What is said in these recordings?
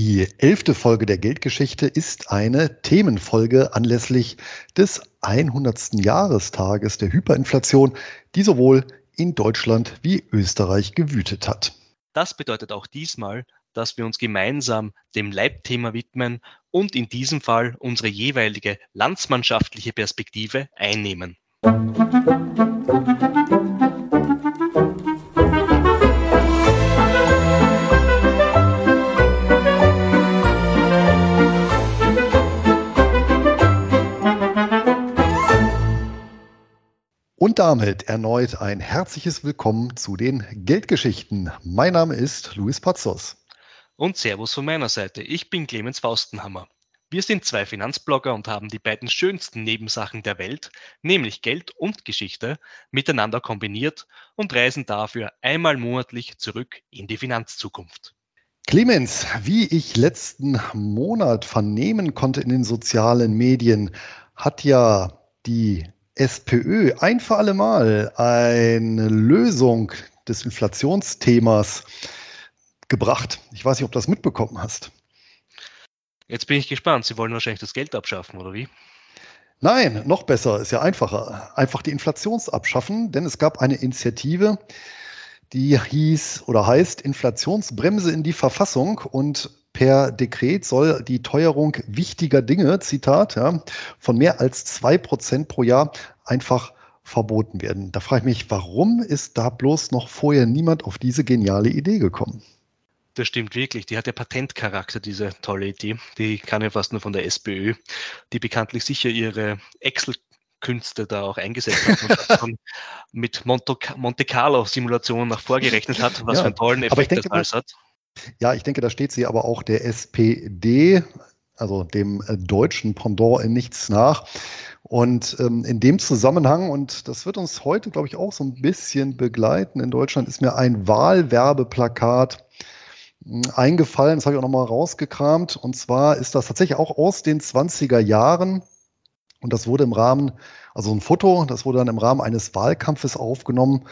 Die elfte Folge der Geldgeschichte ist eine Themenfolge anlässlich des 100. Jahrestages der Hyperinflation, die sowohl in Deutschland wie Österreich gewütet hat. Das bedeutet auch diesmal, dass wir uns gemeinsam dem Leitthema widmen und in diesem Fall unsere jeweilige landsmannschaftliche Perspektive einnehmen. Und damit erneut ein herzliches Willkommen zu den Geldgeschichten. Mein Name ist Luis Pazos. Und Servus von meiner Seite. Ich bin Clemens Faustenhammer. Wir sind zwei Finanzblogger und haben die beiden schönsten Nebensachen der Welt, nämlich Geld und Geschichte, miteinander kombiniert und reisen dafür einmal monatlich zurück in die Finanzzukunft. Clemens, wie ich letzten Monat vernehmen konnte in den sozialen Medien, hat ja die SPÖ ein für alle Mal eine Lösung des Inflationsthemas gebracht. Ich weiß nicht, ob du das mitbekommen hast. Jetzt bin ich gespannt. Sie wollen wahrscheinlich das Geld abschaffen, oder wie? Nein, noch besser, ist ja einfacher. Einfach die Inflation abschaffen, denn es gab eine Initiative, die hieß oder heißt Inflationsbremse in die Verfassung und per Dekret soll die Teuerung wichtiger Dinge, Zitat, ja, von mehr als zwei Prozent pro Jahr einfach verboten werden. Da frage ich mich, warum ist da bloß noch vorher niemand auf diese geniale Idee gekommen? Das stimmt wirklich. Die hat ja Patentcharakter, diese tolle Idee. Die kann ja fast nur von der SPÖ, die bekanntlich sicher ihre Excel Künste da auch eingesetzt hat und mit Monte, Monte Carlo Simulationen nach vorgerechnet hat, was ja, für einen tollen Effekt denke, das alles hat. Ja, ich denke, da steht sie aber auch der SPD, also dem äh, deutschen Pendant in nichts nach. Und ähm, in dem Zusammenhang, und das wird uns heute, glaube ich, auch so ein bisschen begleiten in Deutschland, ist mir ein Wahlwerbeplakat hm, eingefallen. Das habe ich auch nochmal rausgekramt. Und zwar ist das tatsächlich auch aus den 20er Jahren. Und das wurde im Rahmen, also ein Foto, das wurde dann im Rahmen eines Wahlkampfes aufgenommen.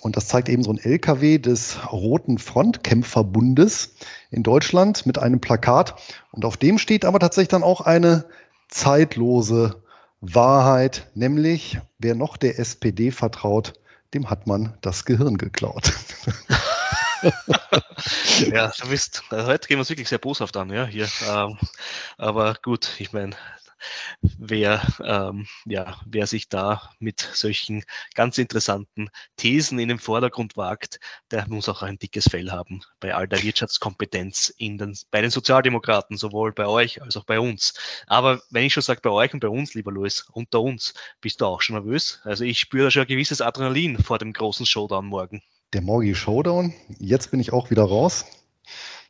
Und das zeigt eben so ein LKW des Roten Frontkämpferbundes in Deutschland mit einem Plakat. Und auf dem steht aber tatsächlich dann auch eine zeitlose Wahrheit, nämlich wer noch der SPD vertraut, dem hat man das Gehirn geklaut. ja, du bist, heute gehen wir es wirklich sehr boshaft an, ja, hier. Ähm, aber gut, ich meine, wer, ähm, ja, wer sich da mit solchen ganz interessanten Thesen in den Vordergrund wagt, der muss auch ein dickes Fell haben bei all der Wirtschaftskompetenz in den, bei den Sozialdemokraten, sowohl bei euch als auch bei uns. Aber wenn ich schon sage bei euch und bei uns, lieber Louis, unter uns, bist du auch schon nervös? Also ich spüre da schon ein gewisses Adrenalin vor dem großen Showdown morgen. Der morgige Showdown, jetzt bin ich auch wieder raus.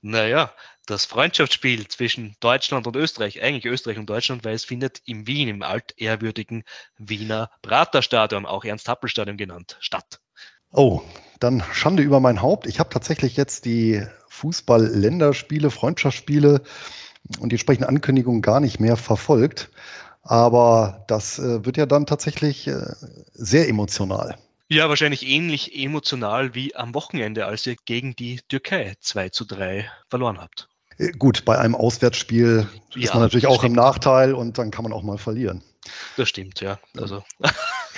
Naja, das Freundschaftsspiel zwischen Deutschland und Österreich, eigentlich Österreich und Deutschland, weil es findet in Wien, im altehrwürdigen Wiener Praterstadion, auch Ernst-Happel-Stadion genannt, statt. Oh, dann Schande über mein Haupt. Ich habe tatsächlich jetzt die Fußball-Länderspiele, Freundschaftsspiele und die entsprechenden Ankündigungen gar nicht mehr verfolgt. Aber das äh, wird ja dann tatsächlich äh, sehr emotional. Ja, wahrscheinlich ähnlich emotional wie am Wochenende, als ihr gegen die Türkei 2 zu 3 verloren habt. Äh, gut, bei einem Auswärtsspiel ja, ist man natürlich auch stimmt. im Nachteil und dann kann man auch mal verlieren. Das stimmt, ja. Also.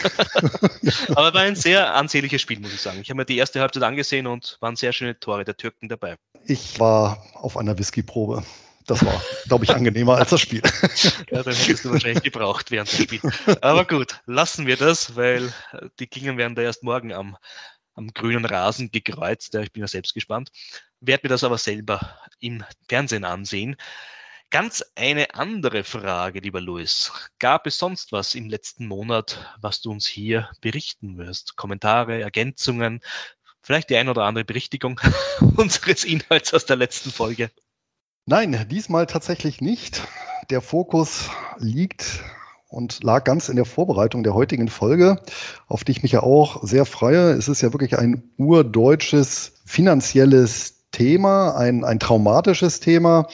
Aber war ein sehr ansehnliches Spiel, muss ich sagen. Ich habe mir die erste Halbzeit angesehen und waren sehr schöne Tore der Türken dabei. Ich war auf einer Whiskyprobe. Das war, glaube ich, angenehmer als das Spiel. ja, dann hättest du wahrscheinlich gebraucht während dem Spiel. Aber gut, lassen wir das, weil die Klingen werden da erst morgen am, am grünen Rasen gekreuzt. Ja, ich bin ja selbst gespannt. Werde mir das aber selber im Fernsehen ansehen. Ganz eine andere Frage, lieber Louis. Gab es sonst was im letzten Monat, was du uns hier berichten wirst? Kommentare, Ergänzungen, vielleicht die ein oder andere Berichtigung unseres Inhalts aus der letzten Folge? Nein, diesmal tatsächlich nicht. Der Fokus liegt und lag ganz in der Vorbereitung der heutigen Folge, auf die ich mich ja auch sehr freue. Es ist ja wirklich ein urdeutsches finanzielles Thema, ein, ein traumatisches Thema.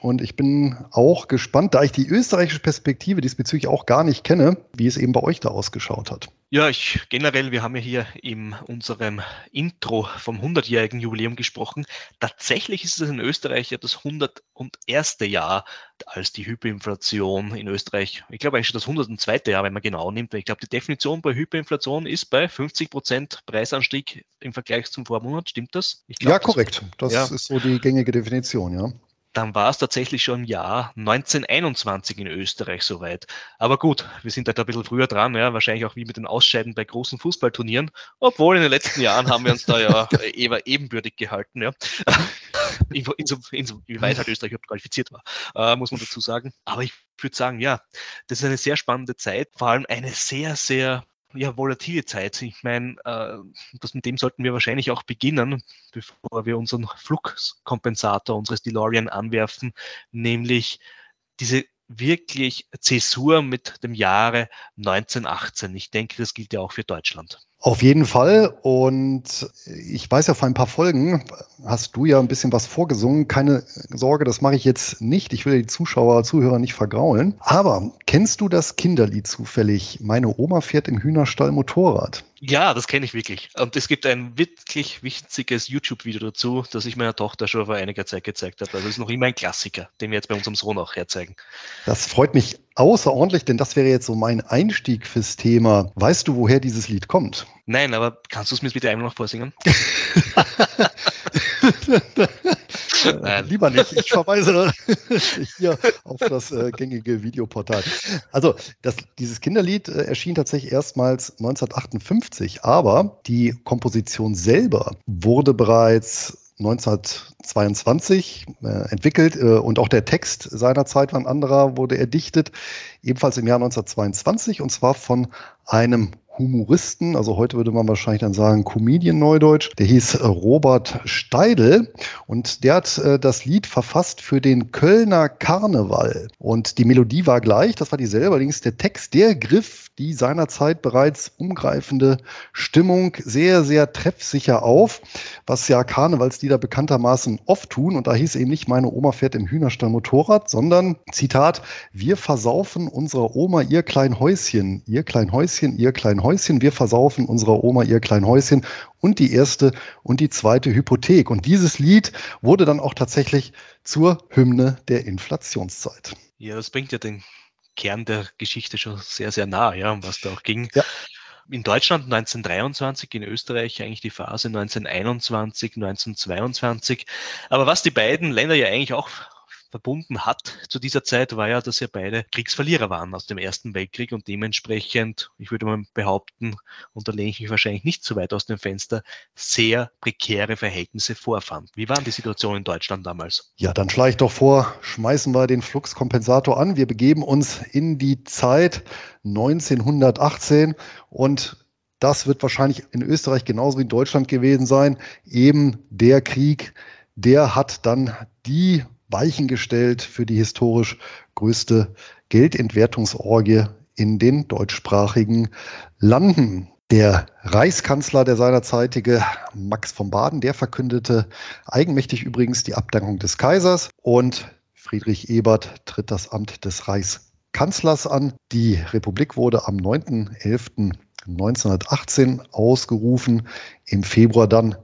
Und ich bin auch gespannt, da ich die österreichische Perspektive diesbezüglich auch gar nicht kenne, wie es eben bei euch da ausgeschaut hat. Ja, ich generell, wir haben ja hier in unserem Intro vom 100-jährigen Jubiläum gesprochen. Tatsächlich ist es in Österreich ja das 101. Jahr, als die Hyperinflation in Österreich, ich glaube eigentlich schon das 102. Jahr, wenn man genau nimmt. Ich glaube, die Definition bei Hyperinflation ist bei 50 Prozent Preisanstieg im Vergleich zum Vormonat. Stimmt das? Glaub, ja, korrekt. Das ja. ist so die gängige Definition, ja dann war es tatsächlich schon im Jahr 1921 in Österreich soweit. Aber gut, wir sind halt ein bisschen früher dran, ja, wahrscheinlich auch wie mit den Ausscheiden bei großen Fußballturnieren, obwohl in den letzten Jahren haben wir uns da ja eher ebenbürtig gehalten, ja. Inwieweit halt Österreich überhaupt qualifiziert war, äh, muss man dazu sagen. Aber ich würde sagen, ja, das ist eine sehr spannende Zeit, vor allem eine sehr, sehr ja, volatile Zeit. Ich meine, äh, das, mit dem sollten wir wahrscheinlich auch beginnen, bevor wir unseren Flugkompensator, unseres DeLorean anwerfen, nämlich diese wirklich Zäsur mit dem Jahre 1918. Ich denke, das gilt ja auch für Deutschland. Auf jeden Fall. Und ich weiß ja, vor ein paar Folgen hast du ja ein bisschen was vorgesungen. Keine Sorge, das mache ich jetzt nicht. Ich will die Zuschauer, Zuhörer nicht vergraulen. Aber kennst du das Kinderlied zufällig? Meine Oma fährt im Hühnerstall Motorrad. Ja, das kenne ich wirklich. Und es gibt ein wirklich witziges YouTube-Video dazu, das ich meiner Tochter schon vor einiger Zeit gezeigt habe. Also das ist noch immer ein Klassiker, den wir jetzt bei unserem Sohn auch herzeigen. Das freut mich außerordentlich, denn das wäre jetzt so mein Einstieg fürs Thema. Weißt du, woher dieses Lied kommt? Nein, aber kannst du es mir bitte einmal noch vorsingen? Nein. Lieber nicht. Ich verweise hier auf das äh, gängige Videoportal. Also, das, dieses Kinderlied äh, erschien tatsächlich erstmals 1958, aber die Komposition selber wurde bereits 1922 äh, entwickelt äh, und auch der Text seiner Zeit war ein anderer, wurde erdichtet, ebenfalls im Jahr 1922 und zwar von einem Humoristen, also heute würde man wahrscheinlich dann sagen Comedian Neudeutsch, der hieß äh, Robert Steidel und der hat äh, das Lied verfasst für den Kölner Karneval. Und die Melodie war gleich, das war dieselbe, allerdings der Text, der griff die seinerzeit bereits umgreifende Stimmung sehr, sehr treffsicher auf, was ja Karnevalslieder bekanntermaßen oft tun. Und da hieß eben nicht meine Oma fährt im Hühnerstall Motorrad, sondern Zitat, wir versaufen unserer Oma ihr klein Häuschen, ihr klein Häuschen, ihr klein Häuschen Häuschen, wir versaufen unserer Oma ihr klein Häuschen und die erste und die zweite Hypothek. Und dieses Lied wurde dann auch tatsächlich zur Hymne der Inflationszeit. Ja, das bringt ja den Kern der Geschichte schon sehr, sehr nah, ja, um was da auch ging. Ja in Deutschland 1923, in Österreich eigentlich die Phase 1921, 1922. Aber was die beiden Länder ja eigentlich auch verbunden hat zu dieser Zeit, war ja, dass ja beide Kriegsverlierer waren aus dem Ersten Weltkrieg und dementsprechend, ich würde mal behaupten, und da lehne ich mich wahrscheinlich nicht zu weit aus dem Fenster, sehr prekäre Verhältnisse vorfand. Wie war die Situation in Deutschland damals? Ja, dann schlage ich doch vor, schmeißen wir den Fluxkompensator an. Wir begeben uns in die Zeit 1918 und das wird wahrscheinlich in Österreich genauso wie in Deutschland gewesen sein. Eben der Krieg, der hat dann die Weichen gestellt für die historisch größte Geldentwertungsorgie in den deutschsprachigen Landen. Der Reichskanzler, der seinerzeitige Max von Baden, der verkündete eigenmächtig übrigens die Abdankung des Kaisers und Friedrich Ebert tritt das Amt des Reichskanzlers an. Die Republik wurde am 9.11.1918 ausgerufen, im Februar dann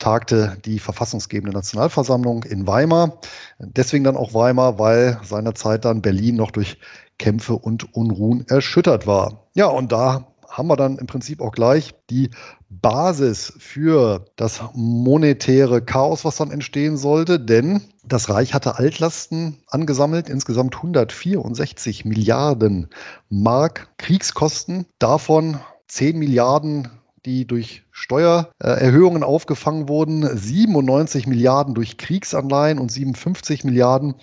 tagte die verfassungsgebende Nationalversammlung in Weimar. Deswegen dann auch Weimar, weil seinerzeit dann Berlin noch durch Kämpfe und Unruhen erschüttert war. Ja, und da haben wir dann im Prinzip auch gleich die Basis für das monetäre Chaos, was dann entstehen sollte, denn das Reich hatte Altlasten angesammelt, insgesamt 164 Milliarden Mark Kriegskosten, davon 10 Milliarden die durch Steuererhöhungen aufgefangen wurden, 97 Milliarden durch Kriegsanleihen und 57 Milliarden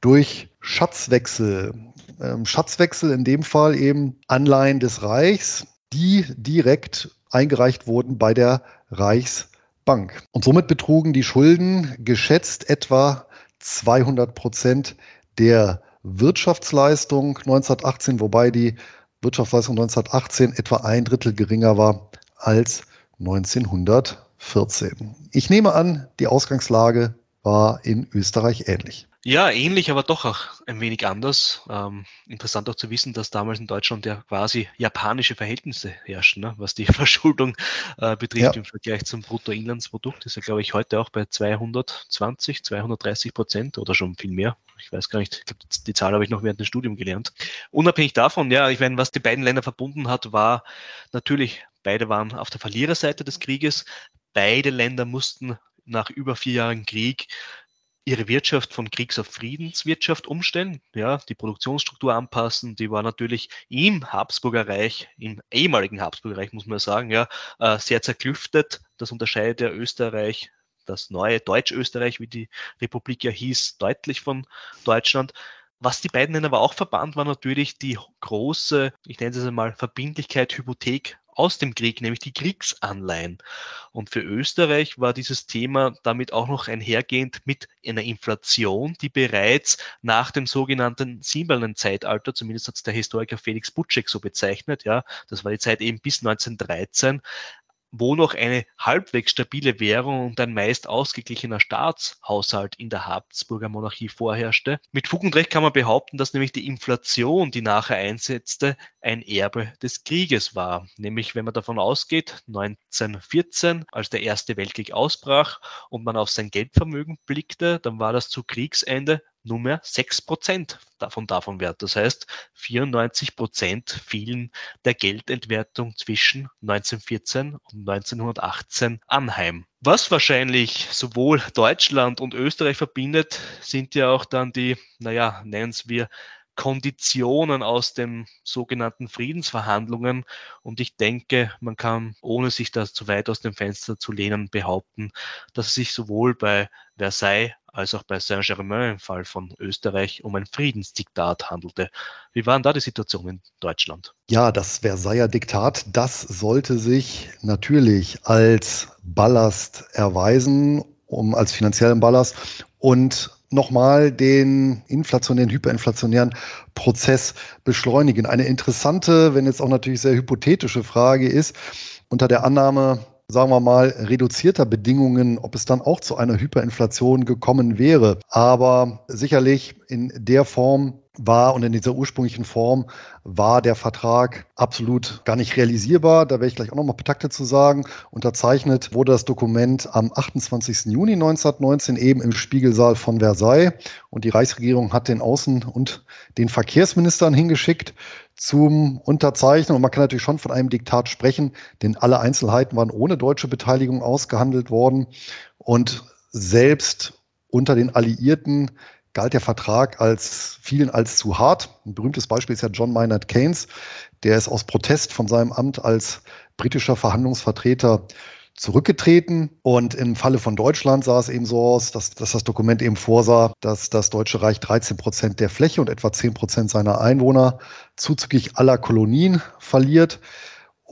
durch Schatzwechsel. Ähm, Schatzwechsel in dem Fall eben Anleihen des Reichs, die direkt eingereicht wurden bei der Reichsbank. Und somit betrugen die Schulden geschätzt etwa 200 Prozent der Wirtschaftsleistung 1918, wobei die Wirtschaftsleistung 1918 etwa ein Drittel geringer war als 1914. Ich nehme an, die Ausgangslage war in Österreich ähnlich. Ja, ähnlich, aber doch auch ein wenig anders. Ähm, interessant auch zu wissen, dass damals in Deutschland ja quasi japanische Verhältnisse herrschen, ne? was die Verschuldung äh, betrifft ja. im Vergleich zum Bruttoinlandsprodukt. Das ist ja, glaube ich, heute auch bei 220, 230 Prozent oder schon viel mehr. Ich weiß gar nicht, ich glaub, die Zahl habe ich noch während des Studiums gelernt. Unabhängig davon, ja, ich meine, was die beiden Länder verbunden hat, war natürlich, beide waren auf der Verliererseite des Krieges. Beide Länder mussten nach über vier Jahren Krieg ihre Wirtschaft von Kriegs- auf Friedenswirtschaft umstellen, ja, die Produktionsstruktur anpassen. Die war natürlich im Habsburger Reich, im ehemaligen Habsburger Reich, muss man sagen, ja, äh, sehr zerklüftet. Das unterscheidet ja Österreich, das neue Deutsch-Österreich, wie die Republik ja hieß, deutlich von Deutschland. Was die beiden Länder aber auch verband, war natürlich die große, ich nenne es einmal, Verbindlichkeit, Hypothek aus dem Krieg, nämlich die Kriegsanleihen. Und für Österreich war dieses Thema damit auch noch einhergehend mit einer Inflation, die bereits nach dem sogenannten Silbernen Zeitalter, zumindest hat es der Historiker Felix Butschek so bezeichnet, ja, das war die Zeit eben bis 1913, wo noch eine halbwegs stabile Währung und ein meist ausgeglichener Staatshaushalt in der Habsburger Monarchie vorherrschte. Mit Fug und Recht kann man behaupten, dass nämlich die Inflation, die nachher einsetzte, ein Erbe des Krieges war. Nämlich, wenn man davon ausgeht, 1914, als der Erste Weltkrieg ausbrach und man auf sein Geldvermögen blickte, dann war das zu Kriegsende nunmehr 6% davon davon wert. Das heißt, 94% fielen der Geldentwertung zwischen 1914 und 1918 anheim. Was wahrscheinlich sowohl Deutschland und Österreich verbindet, sind ja auch dann die, naja, nennen wir Konditionen aus den sogenannten Friedensverhandlungen. Und ich denke, man kann, ohne sich da zu weit aus dem Fenster zu lehnen, behaupten, dass es sich sowohl bei Versailles als auch bei Saint-Germain im Fall von Österreich um ein Friedensdiktat handelte. Wie war denn da die Situation in Deutschland? Ja, das Versailler Diktat, das sollte sich natürlich als Ballast erweisen, um als finanziellen Ballast und nochmal den inflationären, hyperinflationären Prozess beschleunigen. Eine interessante, wenn jetzt auch natürlich sehr hypothetische Frage ist, unter der Annahme, sagen wir mal, reduzierter Bedingungen, ob es dann auch zu einer Hyperinflation gekommen wäre. Aber sicherlich in der Form, war und in dieser ursprünglichen Form war der Vertrag absolut gar nicht realisierbar. Da werde ich gleich auch nochmal Takte zu sagen. Unterzeichnet wurde das Dokument am 28. Juni 1919 eben im Spiegelsaal von Versailles und die Reichsregierung hat den Außen- und den Verkehrsministern hingeschickt zum Unterzeichnen. Und man kann natürlich schon von einem Diktat sprechen, denn alle Einzelheiten waren ohne deutsche Beteiligung ausgehandelt worden und selbst unter den Alliierten galt der Vertrag als vielen als zu hart. Ein berühmtes Beispiel ist ja John Maynard Keynes, der ist aus Protest von seinem Amt als britischer Verhandlungsvertreter zurückgetreten. Und im Falle von Deutschland sah es eben so aus, dass, dass das Dokument eben vorsah, dass das Deutsche Reich 13 Prozent der Fläche und etwa 10 Prozent seiner Einwohner zuzüglich aller Kolonien verliert.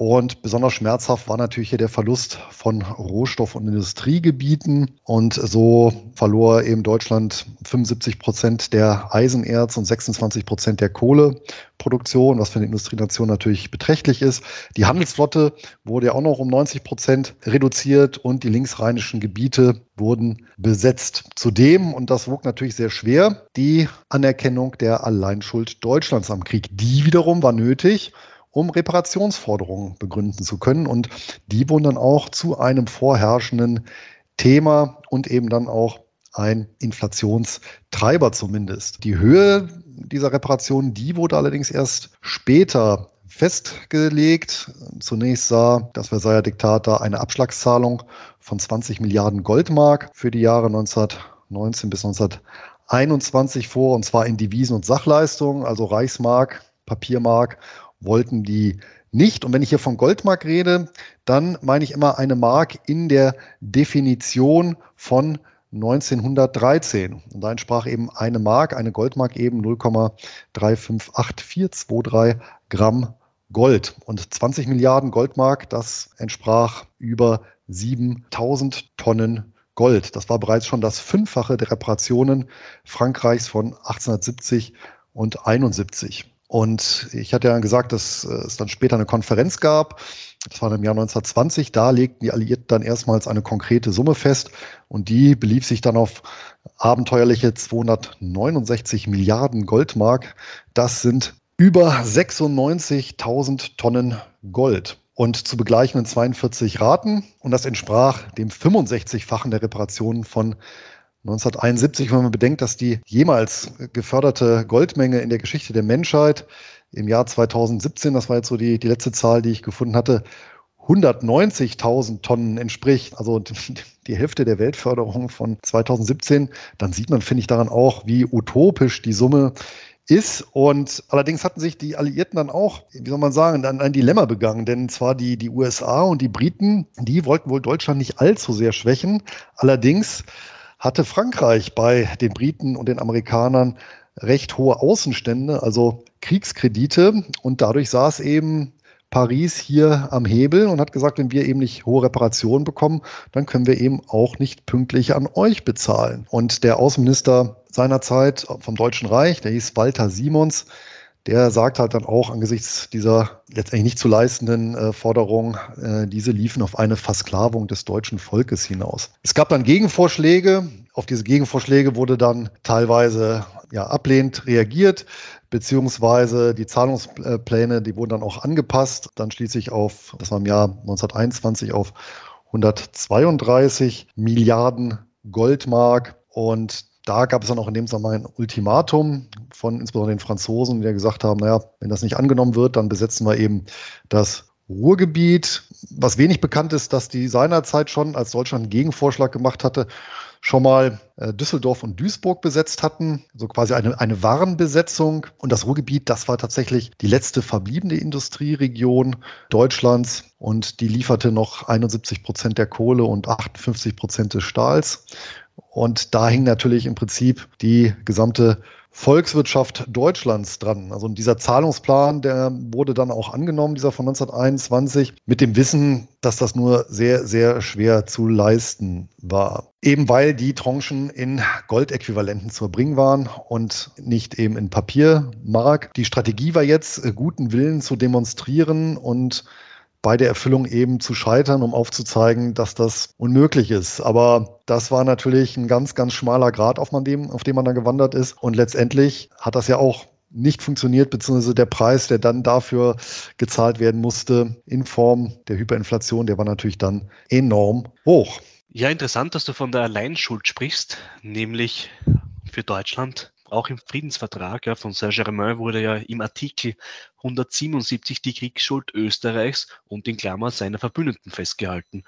Und besonders schmerzhaft war natürlich hier der Verlust von Rohstoff- und Industriegebieten. Und so verlor eben Deutschland 75 Prozent der Eisenerz und 26 Prozent der Kohleproduktion, was für eine Industrienation natürlich beträchtlich ist. Die Handelsflotte wurde ja auch noch um 90 Prozent reduziert und die linksrheinischen Gebiete wurden besetzt. Zudem, und das wog natürlich sehr schwer, die Anerkennung der Alleinschuld Deutschlands am Krieg. Die wiederum war nötig, um Reparationsforderungen begründen zu können. Und die wurden dann auch zu einem vorherrschenden Thema und eben dann auch ein Inflationstreiber zumindest. Die Höhe dieser Reparation, die wurde allerdings erst später festgelegt. Zunächst sah das Versailler Diktat da eine Abschlagszahlung von 20 Milliarden Goldmark für die Jahre 1919 bis 1921 vor, und zwar in Devisen und Sachleistungen, also Reichsmark, Papiermark wollten die nicht. Und wenn ich hier von Goldmark rede, dann meine ich immer eine Mark in der Definition von 1913. Und da entsprach eben eine Mark, eine Goldmark eben 0,3582423 Gramm Gold. Und 20 Milliarden Goldmark, das entsprach über 7000 Tonnen Gold. Das war bereits schon das Fünffache der Reparationen Frankreichs von 1870 und 71. Und ich hatte ja gesagt, dass es dann später eine Konferenz gab. Das war im Jahr 1920. Da legten die Alliierten dann erstmals eine konkrete Summe fest. Und die belief sich dann auf abenteuerliche 269 Milliarden Goldmark. Das sind über 96.000 Tonnen Gold und zu begleichenden 42 Raten. Und das entsprach dem 65-fachen der Reparationen von 1971, wenn man bedenkt, dass die jemals geförderte Goldmenge in der Geschichte der Menschheit im Jahr 2017, das war jetzt so die, die letzte Zahl, die ich gefunden hatte, 190.000 Tonnen entspricht, also die Hälfte der Weltförderung von 2017, dann sieht man, finde ich, daran auch, wie utopisch die Summe ist. Und allerdings hatten sich die Alliierten dann auch, wie soll man sagen, dann ein Dilemma begangen. Denn zwar die, die USA und die Briten, die wollten wohl Deutschland nicht allzu sehr schwächen. Allerdings hatte Frankreich bei den Briten und den Amerikanern recht hohe Außenstände, also Kriegskredite. Und dadurch saß eben Paris hier am Hebel und hat gesagt, wenn wir eben nicht hohe Reparationen bekommen, dann können wir eben auch nicht pünktlich an euch bezahlen. Und der Außenminister seinerzeit vom Deutschen Reich, der hieß Walter Simons, der sagt halt dann auch angesichts dieser letztendlich nicht zu leistenden äh, Forderung, äh, diese liefen auf eine Versklavung des deutschen Volkes hinaus. Es gab dann Gegenvorschläge. Auf diese Gegenvorschläge wurde dann teilweise ja, ablehnend reagiert beziehungsweise die Zahlungspläne, die wurden dann auch angepasst, dann schließlich auf, das war im Jahr 1921 auf 132 Milliarden Goldmark und da gab es dann auch in dem Zusammenhang ein Ultimatum von insbesondere den Franzosen, die ja gesagt haben, naja, wenn das nicht angenommen wird, dann besetzen wir eben das Ruhrgebiet. Was wenig bekannt ist, dass die seinerzeit schon, als Deutschland einen Gegenvorschlag gemacht hatte, schon mal äh, Düsseldorf und Duisburg besetzt hatten, so quasi eine, eine Warenbesetzung. Und das Ruhrgebiet, das war tatsächlich die letzte verbliebene Industrieregion Deutschlands und die lieferte noch 71 Prozent der Kohle und 58 Prozent des Stahls. Und da hing natürlich im Prinzip die gesamte Volkswirtschaft Deutschlands dran. Also dieser Zahlungsplan, der wurde dann auch angenommen, dieser von 1921, mit dem Wissen, dass das nur sehr, sehr schwer zu leisten war. Eben weil die Tranchen in Goldäquivalenten zu erbringen waren und nicht eben in Papiermark. Die Strategie war jetzt, äh, guten Willen zu demonstrieren und bei der Erfüllung eben zu scheitern, um aufzuzeigen, dass das unmöglich ist. Aber das war natürlich ein ganz, ganz schmaler Grad, auf, dem, auf dem man dann gewandert ist. Und letztendlich hat das ja auch nicht funktioniert, beziehungsweise der Preis, der dann dafür gezahlt werden musste in Form der Hyperinflation, der war natürlich dann enorm hoch. Ja, interessant, dass du von der Alleinschuld sprichst, nämlich für Deutschland auch im Friedensvertrag ja, von Saint-Germain wurde ja im Artikel 177 die Kriegsschuld Österreichs und in Klammern seiner Verbündeten festgehalten.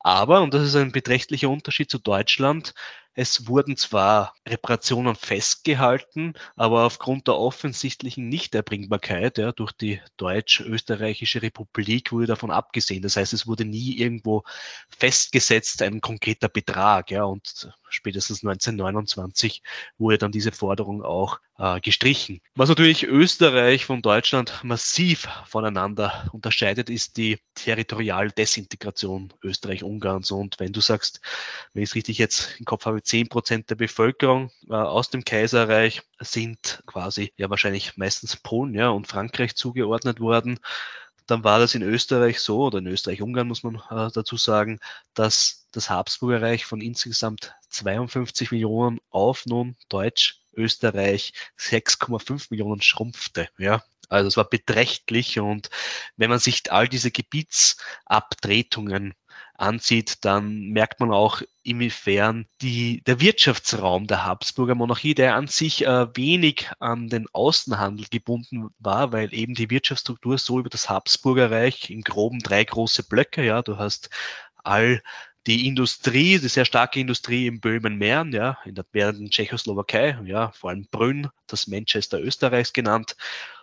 Aber, und das ist ein beträchtlicher Unterschied zu Deutschland, es wurden zwar Reparationen festgehalten, aber aufgrund der offensichtlichen Nichterbringbarkeit ja, durch die Deutsch-Österreichische Republik wurde davon abgesehen. Das heißt, es wurde nie irgendwo festgesetzt ein konkreter Betrag. Ja, und spätestens 1929 wurde dann diese Forderung auch äh, gestrichen. Was natürlich Österreich von Deutschland massiv voneinander unterscheidet, ist die Territorialdesintegration Österreich-Ungarns. Und wenn du sagst, wenn ich es richtig jetzt im Kopf habe, zehn Prozent der Bevölkerung äh, aus dem Kaiserreich sind quasi ja wahrscheinlich meistens Polen ja, und Frankreich zugeordnet worden, dann war das in Österreich so, oder in Österreich-Ungarn muss man äh, dazu sagen, dass das Habsburgerreich von insgesamt 52 Millionen auf nun Deutsch Österreich 6,5 Millionen schrumpfte. Ja, also es war beträchtlich und wenn man sich all diese Gebietsabtretungen ansieht, dann merkt man auch, inwiefern die, der Wirtschaftsraum der Habsburger Monarchie, der an sich äh, wenig an den Außenhandel gebunden war, weil eben die Wirtschaftsstruktur so über das Habsburgerreich im groben drei große Blöcke, ja, du hast all die Industrie, die sehr starke Industrie im Böhmen-Mähren, ja, in der währenden Tschechoslowakei, ja, vor allem Brünn, das Manchester Österreichs genannt.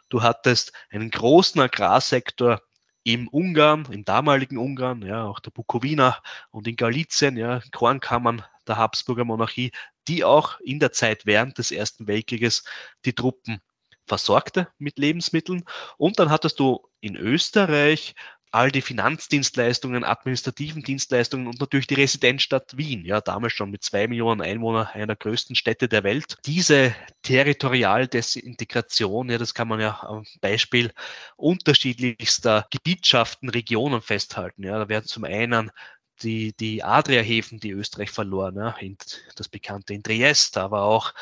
Du hattest einen großen Agrarsektor im Ungarn, im damaligen Ungarn, ja, auch der Bukowina und in Galizien, ja, Kornkammern der Habsburger Monarchie, die auch in der Zeit während des Ersten Weltkrieges die Truppen versorgte mit Lebensmitteln. Und dann hattest du in Österreich all die Finanzdienstleistungen, administrativen Dienstleistungen und natürlich die Residenzstadt Wien, ja, damals schon mit zwei Millionen Einwohnern, einer der größten Städte der Welt. Diese Territorialdesintegration, ja, das kann man ja am Beispiel unterschiedlichster Gebietschaften, Regionen festhalten. Ja, da werden zum einen die, die Adria-Häfen, die Österreich verloren, ja, in, das bekannte in Triest, aber auch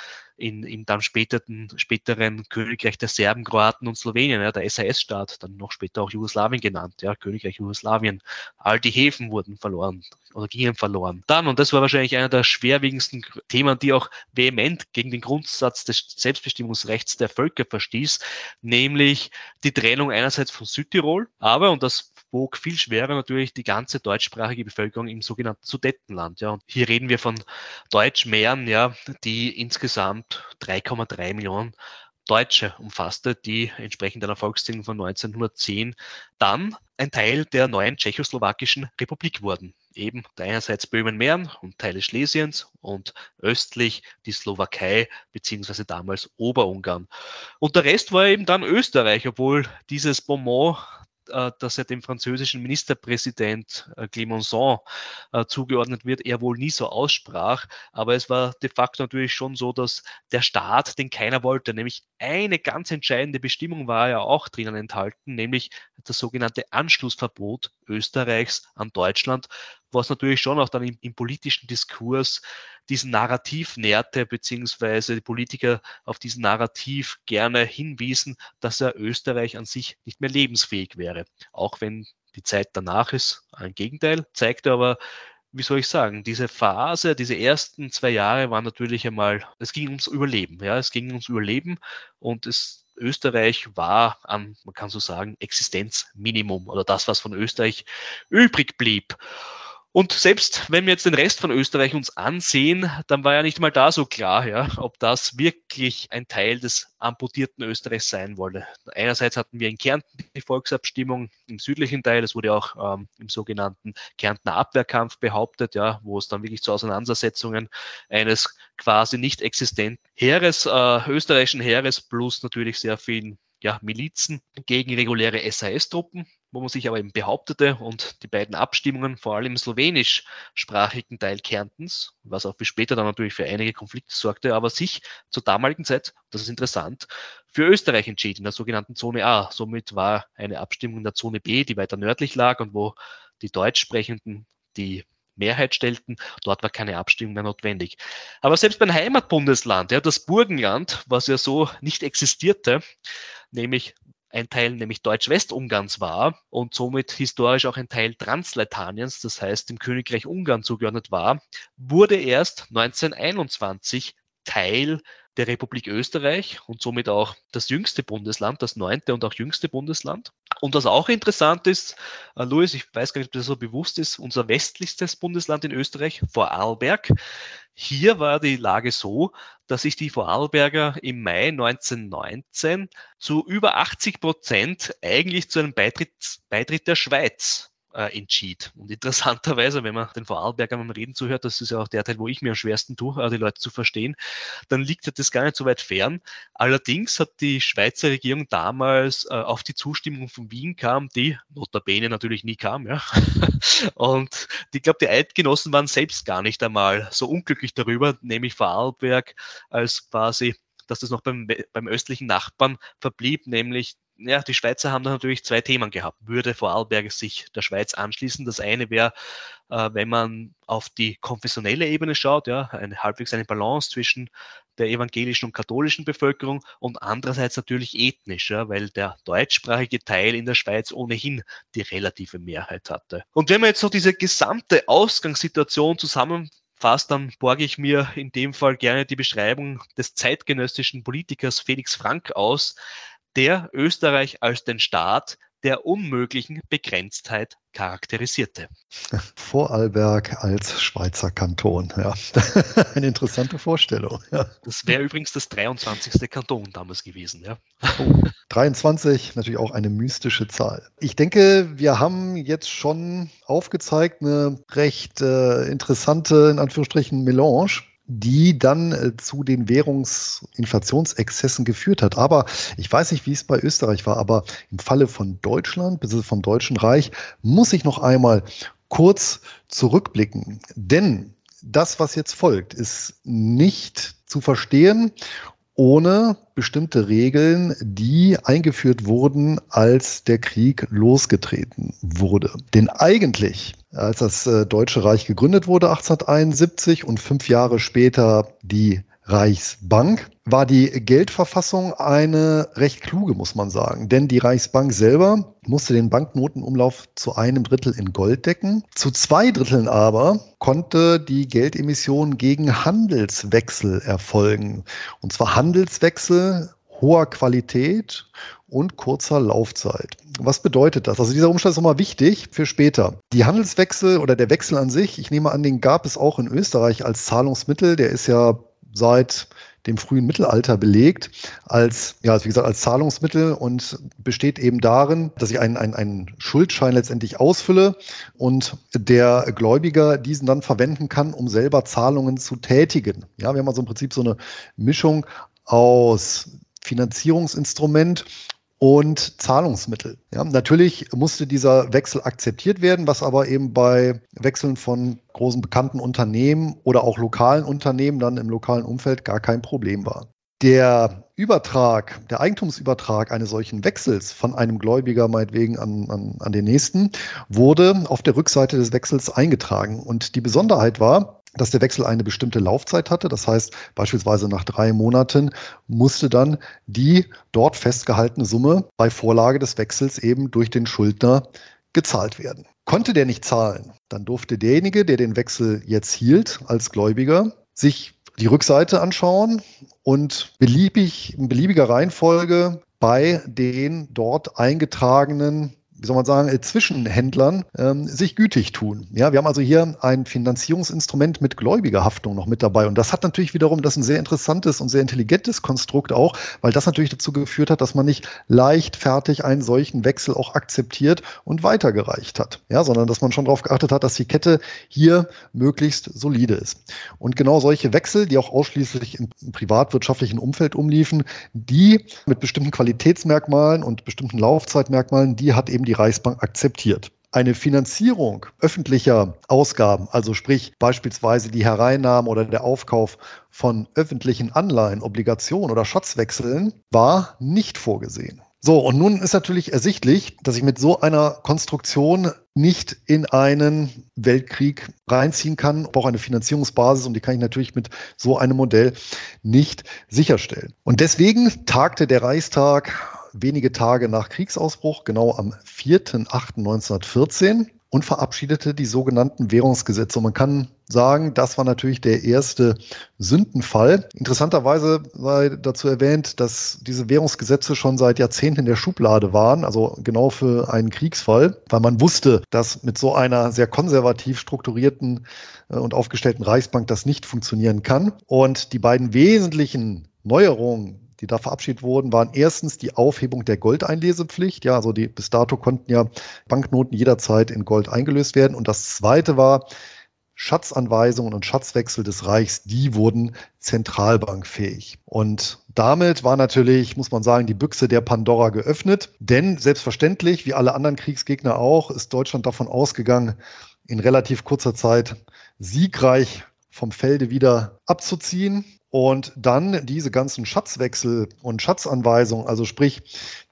in, im dann späteren, späteren Königreich der Serben, Kroaten und Slowenien, ja, der SAS-Staat, dann noch später auch Jugoslawien genannt, ja, Königreich Jugoslawien. All die Häfen wurden verloren oder gingen verloren. Dann, und das war wahrscheinlich einer der schwerwiegendsten Themen, die auch vehement gegen den Grundsatz des Selbstbestimmungsrechts der Völker verstieß, nämlich die Trennung einerseits von Südtirol, aber, und das wog viel schwerer natürlich die ganze deutschsprachige Bevölkerung im sogenannten Sudetenland. Ja. Und hier reden wir von Deutschmähren, ja, die insgesamt 3,3 Millionen Deutsche umfasste, die entsprechend einer Volkszählung von 1910 dann ein Teil der neuen tschechoslowakischen Republik wurden. Eben einerseits Böhmen-Mähren und Teile Schlesiens und östlich die Slowakei beziehungsweise damals Oberungarn. Und der Rest war eben dann Österreich, obwohl dieses Bonbon dass er dem französischen Ministerpräsident äh, Clemenceau äh, zugeordnet wird, er wohl nie so aussprach. Aber es war de facto natürlich schon so, dass der Staat, den keiner wollte, nämlich eine ganz entscheidende Bestimmung war ja auch drinnen enthalten, nämlich das sogenannte Anschlussverbot Österreichs an Deutschland, was natürlich schon auch dann im, im politischen Diskurs diesen Narrativ nährte, beziehungsweise die Politiker auf diesen Narrativ gerne hinwiesen, dass er Österreich an sich nicht mehr lebensfähig wäre. Auch wenn die Zeit danach ist, ein Gegenteil, zeigte aber, wie soll ich sagen, diese Phase, diese ersten zwei Jahre waren natürlich einmal, es ging ums Überleben, ja, es ging ums Überleben und es Österreich war an, man kann so sagen, Existenzminimum oder das, was von Österreich übrig blieb. Und selbst wenn wir jetzt den Rest von Österreich uns ansehen, dann war ja nicht mal da so klar, ja, ob das wirklich ein Teil des amputierten Österreichs sein wollte. Einerseits hatten wir in Kärnten die Volksabstimmung im südlichen Teil, das wurde auch ähm, im sogenannten Kärntner Abwehrkampf behauptet, ja, wo es dann wirklich zu Auseinandersetzungen eines quasi nicht existenten Heeres, äh, österreichischen Heeres plus natürlich sehr vielen ja, Milizen gegen reguläre SAS-Truppen, wo man sich aber eben behauptete und die beiden Abstimmungen, vor allem im slowenischsprachigen Teil Kärntens, was auch bis später dann natürlich für einige Konflikte sorgte, aber sich zur damaligen Zeit, das ist interessant, für Österreich entschied, in der sogenannten Zone A. Somit war eine Abstimmung in der Zone B, die weiter nördlich lag und wo die Deutschsprechenden die Mehrheit stellten. Dort war keine Abstimmung mehr notwendig. Aber selbst beim Heimatbundesland, ja, das Burgenland, was ja so nicht existierte, nämlich ein Teil nämlich Deutsch-Westungarns war und somit historisch auch ein Teil Transleitaniens, das heißt dem Königreich Ungarn zugeordnet war, wurde erst 1921 Teil der Republik Österreich und somit auch das jüngste Bundesland, das neunte und auch jüngste Bundesland. Und was auch interessant ist, äh, Louis, ich weiß gar nicht, ob das so bewusst ist, unser westlichstes Bundesland in Österreich, Vorarlberg. Hier war die Lage so, dass sich die Vorarlberger im Mai 1919 zu über 80 Prozent eigentlich zu einem Beitritt, Beitritt der Schweiz äh, entschied. Und interessanterweise, wenn man den Vorarlbergern beim Reden zuhört, das ist ja auch der Teil, wo ich mir am schwersten tue, äh, die Leute zu verstehen, dann liegt das gar nicht so weit fern. Allerdings hat die Schweizer Regierung damals äh, auf die Zustimmung von Wien kam, die notabene natürlich nie kam, ja. Und ich glaube, die Eidgenossen waren selbst gar nicht einmal so unglücklich darüber, nämlich Vorarlberg als quasi dass das noch beim, beim östlichen Nachbarn verblieb, nämlich ja, die Schweizer haben da natürlich zwei Themen gehabt. Würde Vorarlberg sich der Schweiz anschließen? Das eine wäre, äh, wenn man auf die konfessionelle Ebene schaut, ja, eine, halbwegs eine Balance zwischen der evangelischen und katholischen Bevölkerung und andererseits natürlich ethnisch, ja, weil der deutschsprachige Teil in der Schweiz ohnehin die relative Mehrheit hatte. Und wenn man jetzt so diese gesamte Ausgangssituation zusammenfasst, dann borge ich mir in dem Fall gerne die Beschreibung des zeitgenössischen Politikers Felix Frank aus, der Österreich als den Staat der unmöglichen Begrenztheit charakterisierte. Vorarlberg als Schweizer Kanton, ja. Eine interessante Vorstellung. Ja. Das wäre übrigens das 23. Kanton damals gewesen, ja. Oh, 23, natürlich auch eine mystische Zahl. Ich denke, wir haben jetzt schon aufgezeigt, eine recht äh, interessante, in Anführungsstrichen, Melange die dann äh, zu den Währungsinflationsexzessen geführt hat. Aber ich weiß nicht, wie es bei Österreich war, aber im Falle von Deutschland, bzw. vom Deutschen Reich, muss ich noch einmal kurz zurückblicken. Denn das, was jetzt folgt, ist nicht zu verstehen ohne bestimmte Regeln, die eingeführt wurden, als der Krieg losgetreten wurde. Denn eigentlich, als das äh, Deutsche Reich gegründet wurde 1871 und fünf Jahre später die Reichsbank, war die Geldverfassung eine recht kluge, muss man sagen. Denn die Reichsbank selber musste den Banknotenumlauf zu einem Drittel in Gold decken. Zu zwei Dritteln aber konnte die Geldemission gegen Handelswechsel erfolgen. Und zwar Handelswechsel hoher Qualität und kurzer Laufzeit. Was bedeutet das? Also dieser Umstand ist nochmal wichtig für später. Die Handelswechsel oder der Wechsel an sich, ich nehme an, den gab es auch in Österreich als Zahlungsmittel. Der ist ja seit dem frühen Mittelalter belegt als, ja, wie gesagt, als Zahlungsmittel und besteht eben darin, dass ich einen, einen, einen Schuldschein letztendlich ausfülle und der Gläubiger diesen dann verwenden kann, um selber Zahlungen zu tätigen. Ja, wir haben also im Prinzip so eine Mischung aus Finanzierungsinstrument und Zahlungsmittel. Ja, natürlich musste dieser Wechsel akzeptiert werden, was aber eben bei Wechseln von großen bekannten Unternehmen oder auch lokalen Unternehmen dann im lokalen Umfeld gar kein Problem war. Der Übertrag, der Eigentumsübertrag eines solchen Wechsels von einem Gläubiger meinetwegen an, an, an den nächsten wurde auf der Rückseite des Wechsels eingetragen. Und die Besonderheit war, dass der Wechsel eine bestimmte Laufzeit hatte. Das heißt, beispielsweise nach drei Monaten musste dann die dort festgehaltene Summe bei Vorlage des Wechsels eben durch den Schuldner gezahlt werden. Konnte der nicht zahlen, dann durfte derjenige, der den Wechsel jetzt hielt als Gläubiger, sich die Rückseite anschauen und beliebig, in beliebiger Reihenfolge bei den dort eingetragenen wie soll man sagen, äh, Zwischenhändlern ähm, sich gütig tun. Ja, wir haben also hier ein Finanzierungsinstrument mit Gläubigerhaftung noch mit dabei. Und das hat natürlich wiederum das ein sehr interessantes und sehr intelligentes Konstrukt auch, weil das natürlich dazu geführt hat, dass man nicht leichtfertig einen solchen Wechsel auch akzeptiert und weitergereicht hat. Ja, sondern dass man schon darauf geachtet hat, dass die Kette hier möglichst solide ist. Und genau solche Wechsel, die auch ausschließlich im privatwirtschaftlichen Umfeld umliefen, die mit bestimmten Qualitätsmerkmalen und bestimmten Laufzeitmerkmalen, die hat eben die die Reichsbank akzeptiert. Eine Finanzierung öffentlicher Ausgaben, also sprich beispielsweise die Hereinnahme oder der Aufkauf von öffentlichen Anleihen, Obligationen oder Schatzwechseln, war nicht vorgesehen. So, und nun ist natürlich ersichtlich, dass ich mit so einer Konstruktion nicht in einen Weltkrieg reinziehen kann, brauche eine Finanzierungsbasis und die kann ich natürlich mit so einem Modell nicht sicherstellen. Und deswegen tagte der Reichstag wenige Tage nach Kriegsausbruch, genau am 4.8.1914 und verabschiedete die sogenannten Währungsgesetze. Und man kann sagen, das war natürlich der erste Sündenfall. Interessanterweise sei dazu erwähnt, dass diese Währungsgesetze schon seit Jahrzehnten in der Schublade waren, also genau für einen Kriegsfall, weil man wusste, dass mit so einer sehr konservativ strukturierten äh, und aufgestellten Reichsbank das nicht funktionieren kann. Und die beiden wesentlichen Neuerungen die da verabschiedet wurden, waren erstens die Aufhebung der Goldeinlesepflicht. Ja, also die, bis dato konnten ja Banknoten jederzeit in Gold eingelöst werden. Und das zweite war, Schatzanweisungen und Schatzwechsel des Reichs, die wurden zentralbankfähig. Und damit war natürlich, muss man sagen, die Büchse der Pandora geöffnet. Denn selbstverständlich, wie alle anderen Kriegsgegner auch, ist Deutschland davon ausgegangen, in relativ kurzer Zeit siegreich vom Felde wieder abzuziehen und dann diese ganzen Schatzwechsel und Schatzanweisungen, also sprich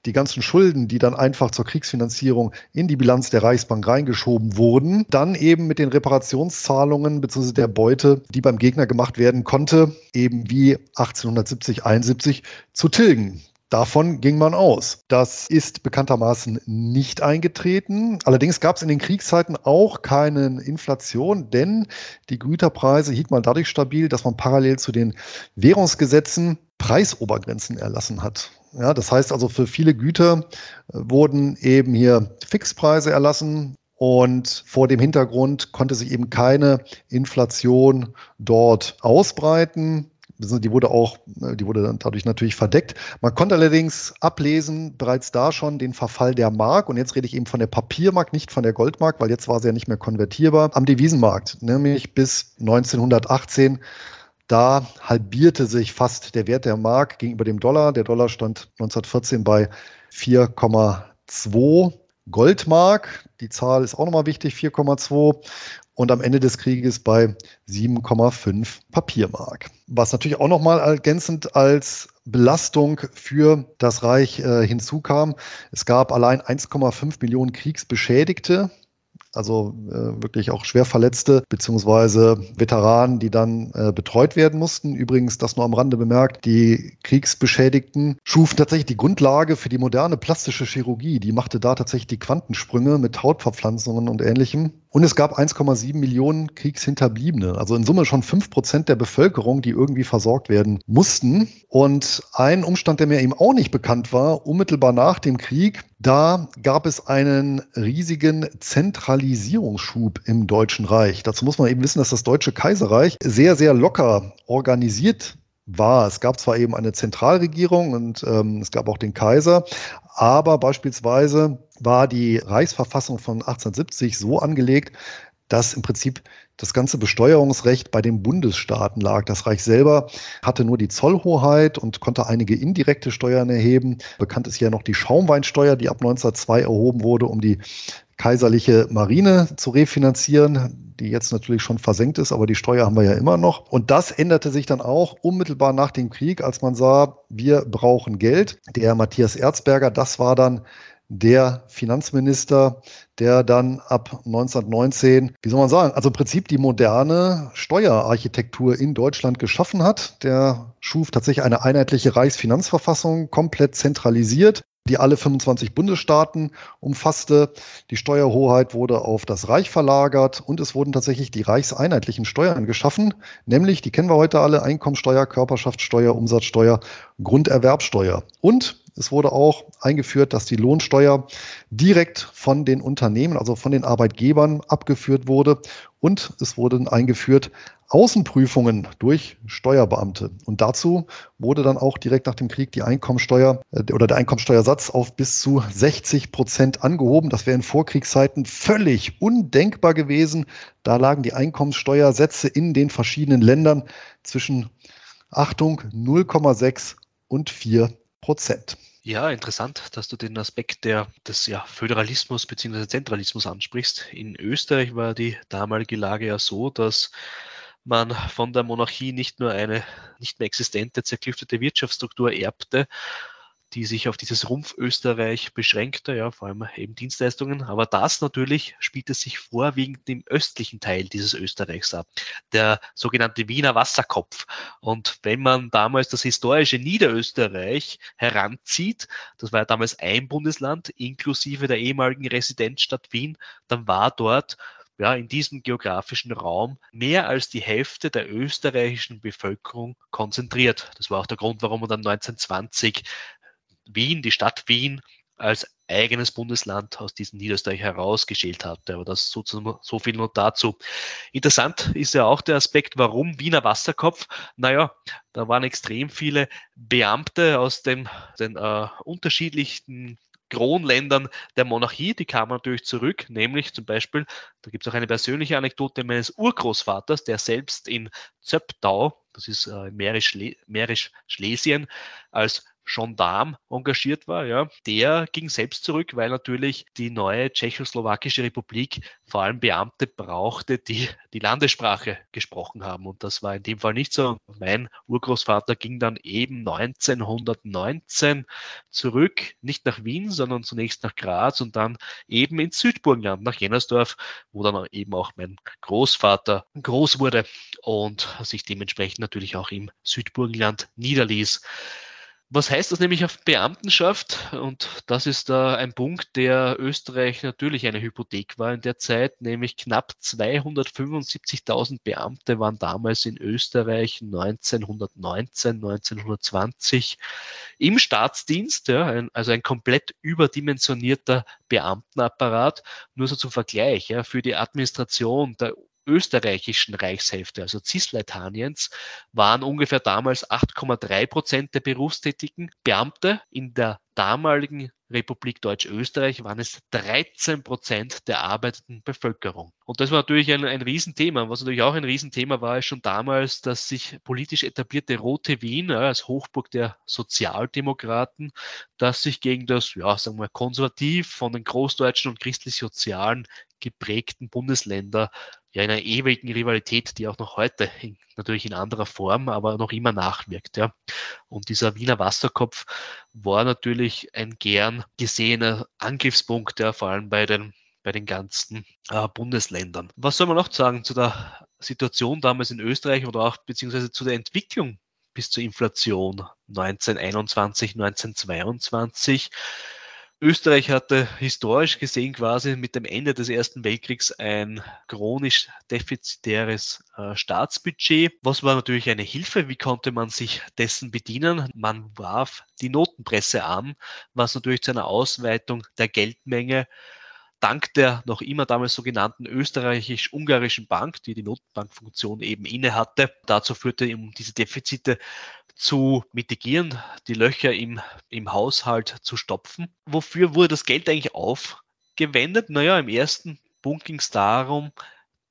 die ganzen Schulden, die dann einfach zur Kriegsfinanzierung in die Bilanz der Reichsbank reingeschoben wurden, dann eben mit den Reparationszahlungen bzw. der Beute, die beim Gegner gemacht werden konnte, eben wie 1870, 71 zu tilgen. Davon ging man aus. Das ist bekanntermaßen nicht eingetreten. Allerdings gab es in den Kriegszeiten auch keine Inflation, denn die Güterpreise hielt man dadurch stabil, dass man parallel zu den Währungsgesetzen Preisobergrenzen erlassen hat. Ja, das heißt also, für viele Güter äh, wurden eben hier Fixpreise erlassen, und vor dem Hintergrund konnte sich eben keine Inflation dort ausbreiten die wurde auch, äh, die wurde dann dadurch natürlich verdeckt. Man konnte allerdings ablesen, bereits da schon den Verfall der Mark. Und jetzt rede ich eben von der Papiermark, nicht von der Goldmark, weil jetzt war sie ja nicht mehr konvertierbar. Am Devisenmarkt, nämlich bis 1918 da halbierte sich fast der Wert der Mark gegenüber dem Dollar. Der Dollar stand 1914 bei 4,2 Goldmark. Die Zahl ist auch nochmal wichtig, 4,2 und am Ende des Krieges bei 7,5 Papiermark. Was natürlich auch nochmal ergänzend als Belastung für das Reich äh, hinzukam. Es gab allein 1,5 Millionen Kriegsbeschädigte also äh, wirklich auch schwer Verletzte beziehungsweise Veteranen, die dann äh, betreut werden mussten. Übrigens, das nur am Rande bemerkt, die Kriegsbeschädigten schufen tatsächlich die Grundlage für die moderne plastische Chirurgie. Die machte da tatsächlich die Quantensprünge mit Hautverpflanzungen und ähnlichem. Und es gab 1,7 Millionen Kriegshinterbliebene. Also in Summe schon fünf Prozent der Bevölkerung, die irgendwie versorgt werden mussten. Und ein Umstand, der mir eben auch nicht bekannt war, unmittelbar nach dem Krieg, da gab es einen riesigen Zentralisierungsschub im Deutschen Reich. Dazu muss man eben wissen, dass das Deutsche Kaiserreich sehr, sehr locker organisiert war. Es gab zwar eben eine Zentralregierung und ähm, es gab auch den Kaiser, aber beispielsweise war die Reichsverfassung von 1870 so angelegt, dass im Prinzip das ganze Besteuerungsrecht bei den Bundesstaaten lag. Das Reich selber hatte nur die Zollhoheit und konnte einige indirekte Steuern erheben. Bekannt ist ja noch die Schaumweinsteuer, die ab 1902 erhoben wurde, um die kaiserliche Marine zu refinanzieren, die jetzt natürlich schon versenkt ist, aber die Steuer haben wir ja immer noch. Und das änderte sich dann auch unmittelbar nach dem Krieg, als man sah, wir brauchen Geld. Der Matthias Erzberger, das war dann der Finanzminister, der dann ab 1919, wie soll man sagen, also im Prinzip die moderne Steuerarchitektur in Deutschland geschaffen hat. Der schuf tatsächlich eine einheitliche Reichsfinanzverfassung, komplett zentralisiert die alle 25 Bundesstaaten umfasste. Die Steuerhoheit wurde auf das Reich verlagert und es wurden tatsächlich die reichseinheitlichen Steuern geschaffen, nämlich, die kennen wir heute alle, Einkommensteuer, Körperschaftssteuer, Umsatzsteuer, Grunderwerbsteuer. Und es wurde auch eingeführt, dass die Lohnsteuer direkt von den Unternehmen, also von den Arbeitgebern abgeführt wurde. Und es wurden eingeführt Außenprüfungen durch Steuerbeamte. Und dazu wurde dann auch direkt nach dem Krieg die Einkommensteuer äh, oder der Einkommensteuersatz auf bis zu 60 Prozent angehoben. Das wäre in Vorkriegszeiten völlig undenkbar gewesen. Da lagen die Einkommensteuersätze in den verschiedenen Ländern zwischen Achtung 0,6 und 4 Prozent. Ja, interessant, dass du den Aspekt der, des ja, Föderalismus bzw. Zentralismus ansprichst. In Österreich war die damalige Lage ja so, dass man von der Monarchie nicht nur eine nicht mehr existente, zerklüftete Wirtschaftsstruktur erbte, die sich auf dieses Rumpf Österreich beschränkte, ja, vor allem eben Dienstleistungen. Aber das natürlich spielt es sich vorwiegend im östlichen Teil dieses Österreichs ab, der sogenannte Wiener Wasserkopf. Und wenn man damals das historische Niederösterreich heranzieht, das war ja damals ein Bundesland inklusive der ehemaligen Residenzstadt Wien, dann war dort ja, in diesem geografischen Raum mehr als die Hälfte der österreichischen Bevölkerung konzentriert. Das war auch der Grund, warum man dann 1920 Wien, die Stadt Wien, als eigenes Bundesland aus diesem Niederösterreich herausgeschält hatte. Aber das so, so viel nur dazu. Interessant ist ja auch der Aspekt, warum Wiener Wasserkopf? Naja, da waren extrem viele Beamte aus den, den äh, unterschiedlichsten Kronländern der Monarchie, die kamen natürlich zurück, nämlich zum Beispiel, da gibt es auch eine persönliche Anekdote meines Urgroßvaters, der selbst in Zöptau, das ist äh, Mährisch-Schlesien, als Gendarm engagiert war, ja, der ging selbst zurück, weil natürlich die neue tschechoslowakische Republik vor allem Beamte brauchte, die die Landessprache gesprochen haben. Und das war in dem Fall nicht so. Mein Urgroßvater ging dann eben 1919 zurück, nicht nach Wien, sondern zunächst nach Graz und dann eben ins Südburgenland, nach Jennersdorf, wo dann eben auch mein Großvater groß wurde und sich dementsprechend natürlich auch im Südburgenland niederließ. Was heißt das nämlich auf Beamtenschaft? Und das ist da ein Punkt, der Österreich natürlich eine Hypothek war in der Zeit, nämlich knapp 275.000 Beamte waren damals in Österreich 1919, 1920 im Staatsdienst, ja, also ein komplett überdimensionierter Beamtenapparat. Nur so zum Vergleich, ja, für die Administration der österreichischen Reichshälfte, also Cisleitaniens, waren ungefähr damals 8,3 Prozent der berufstätigen Beamte. In der damaligen Republik Deutsch-Österreich waren es 13 Prozent der arbeitenden Bevölkerung. Und das war natürlich ein, ein Riesenthema. Was natürlich auch ein Riesenthema war, ist schon damals, dass sich politisch etablierte Rote Wien als Hochburg der Sozialdemokraten, dass sich gegen das, ja, sagen wir, konservativ von den großdeutschen und christlich-sozialen geprägten Bundesländer ja in einer ewigen Rivalität, die auch noch heute in, natürlich in anderer Form, aber noch immer nachwirkt. Ja. Und dieser Wiener Wasserkopf war natürlich ein gern gesehener Angriffspunkt, ja, vor allem bei den bei den ganzen äh, Bundesländern. Was soll man noch sagen zu der Situation damals in Österreich oder auch beziehungsweise zu der Entwicklung bis zur Inflation 1921, 1922? Österreich hatte historisch gesehen quasi mit dem Ende des Ersten Weltkriegs ein chronisch defizitäres äh, Staatsbudget. Was war natürlich eine Hilfe? Wie konnte man sich dessen bedienen? Man warf die Notenpresse an, was natürlich zu einer Ausweitung der Geldmenge dank der noch immer damals sogenannten österreichisch-ungarischen Bank, die die Notenbankfunktion eben inne hatte, dazu führte, um diese Defizite zu mitigieren, die Löcher im, im Haushalt zu stopfen. Wofür wurde das Geld eigentlich aufgewendet? Naja, im ersten Punkt ging es darum,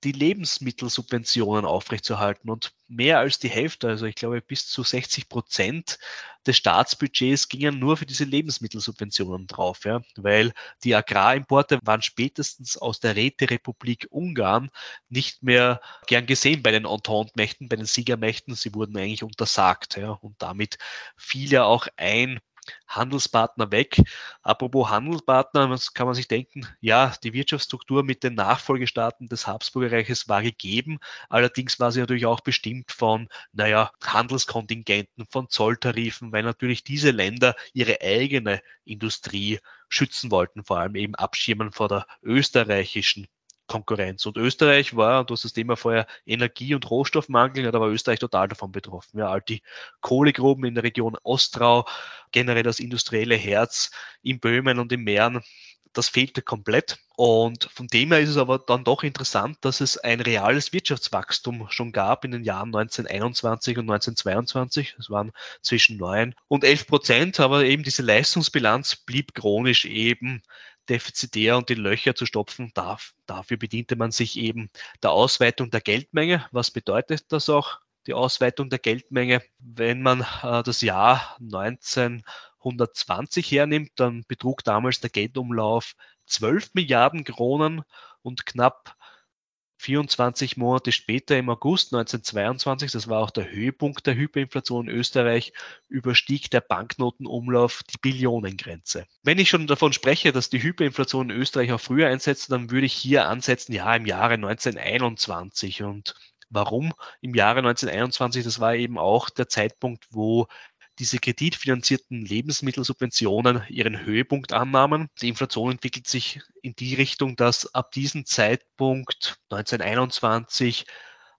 die Lebensmittelsubventionen aufrechtzuerhalten. Und mehr als die Hälfte, also ich glaube bis zu 60 Prozent des Staatsbudgets gingen nur für diese Lebensmittelsubventionen drauf, ja, weil die Agrarimporte waren spätestens aus der Räterepublik Ungarn nicht mehr gern gesehen bei den Entente-Mächten, bei den Siegermächten. Sie wurden eigentlich untersagt. Ja, und damit fiel ja auch ein Handelspartner weg. Apropos Handelspartner, kann man sich denken? Ja, die Wirtschaftsstruktur mit den Nachfolgestaaten des Habsburgerreiches war gegeben. Allerdings war sie natürlich auch bestimmt von, naja, Handelskontingenten, von Zolltarifen, weil natürlich diese Länder ihre eigene Industrie schützen wollten, vor allem eben abschirmen vor der österreichischen Konkurrenz. Und Österreich war, und du hast das Thema vorher Energie- und Rohstoffmangel, ja, da war Österreich total davon betroffen. Ja, all die Kohlegruben in der Region Ostrau, generell das industrielle Herz in Böhmen und in Mähren, das fehlte komplett. Und von dem her ist es aber dann doch interessant, dass es ein reales Wirtschaftswachstum schon gab in den Jahren 1921 und 1922. Das waren zwischen 9 und 11 Prozent, aber eben diese Leistungsbilanz blieb chronisch eben defizitär und die Löcher zu stopfen darf. Dafür bediente man sich eben der Ausweitung der Geldmenge. Was bedeutet das auch? Die Ausweitung der Geldmenge. Wenn man äh, das Jahr 1920 hernimmt, dann betrug damals der Geldumlauf 12 Milliarden Kronen und knapp 24 Monate später, im August 1922, das war auch der Höhepunkt der Hyperinflation in Österreich, überstieg der Banknotenumlauf die Billionengrenze. Wenn ich schon davon spreche, dass die Hyperinflation in Österreich auch früher einsetzt, dann würde ich hier ansetzen, ja, im Jahre 1921. Und Warum im Jahre 1921? Das war eben auch der Zeitpunkt, wo diese kreditfinanzierten Lebensmittelsubventionen ihren Höhepunkt annahmen. Die Inflation entwickelt sich in die Richtung, dass ab diesem Zeitpunkt 1921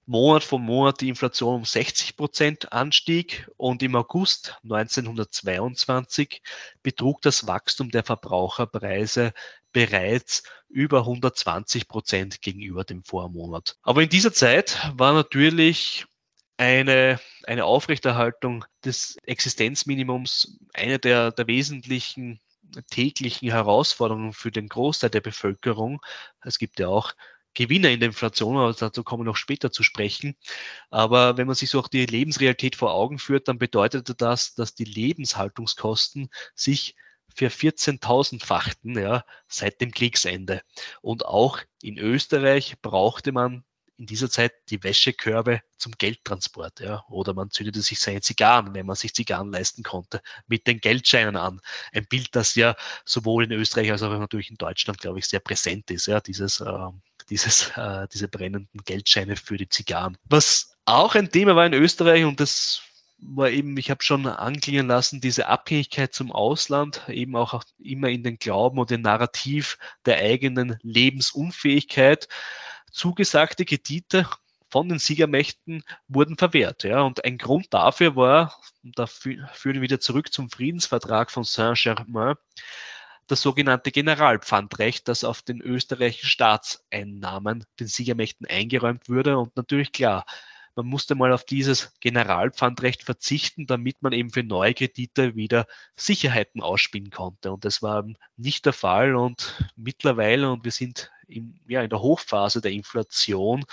Monat für Monat die Inflation um 60 Prozent anstieg und im August 1922 betrug das Wachstum der Verbraucherpreise bereits über 120 Prozent gegenüber dem Vormonat. Aber in dieser Zeit war natürlich eine, eine Aufrechterhaltung des Existenzminimums eine der, der wesentlichen täglichen Herausforderungen für den Großteil der Bevölkerung. Es gibt ja auch Gewinner in der Inflation, aber dazu kommen wir noch später zu sprechen. Aber wenn man sich so auch die Lebensrealität vor Augen führt, dann bedeutet das, dass die Lebenshaltungskosten sich für 14.000-fachten ja, seit dem Kriegsende. Und auch in Österreich brauchte man in dieser Zeit die Wäschekörbe zum Geldtransport. Ja. Oder man zündete sich seine Zigarren, wenn man sich Zigarren leisten konnte, mit den Geldscheinen an. Ein Bild, das ja sowohl in Österreich als auch natürlich in Deutschland, glaube ich, sehr präsent ist. Ja. Dieses, äh, dieses, äh, diese brennenden Geldscheine für die Zigarren. Was auch ein Thema war in Österreich und das war eben, ich habe schon anklingen lassen, diese Abhängigkeit zum Ausland, eben auch immer in den Glauben und den Narrativ der eigenen Lebensunfähigkeit zugesagte Kredite von den Siegermächten wurden verwehrt. Ja. Und ein Grund dafür war, und da führen wir wieder zurück zum Friedensvertrag von Saint-Germain, das sogenannte Generalpfandrecht, das auf den österreichischen Staatseinnahmen den Siegermächten eingeräumt würde. Und natürlich klar, man musste mal auf dieses Generalpfandrecht verzichten, damit man eben für neue Kredite wieder Sicherheiten ausspielen konnte. Und das war nicht der Fall. Und mittlerweile, und wir sind in, ja, in der Hochphase der Inflation,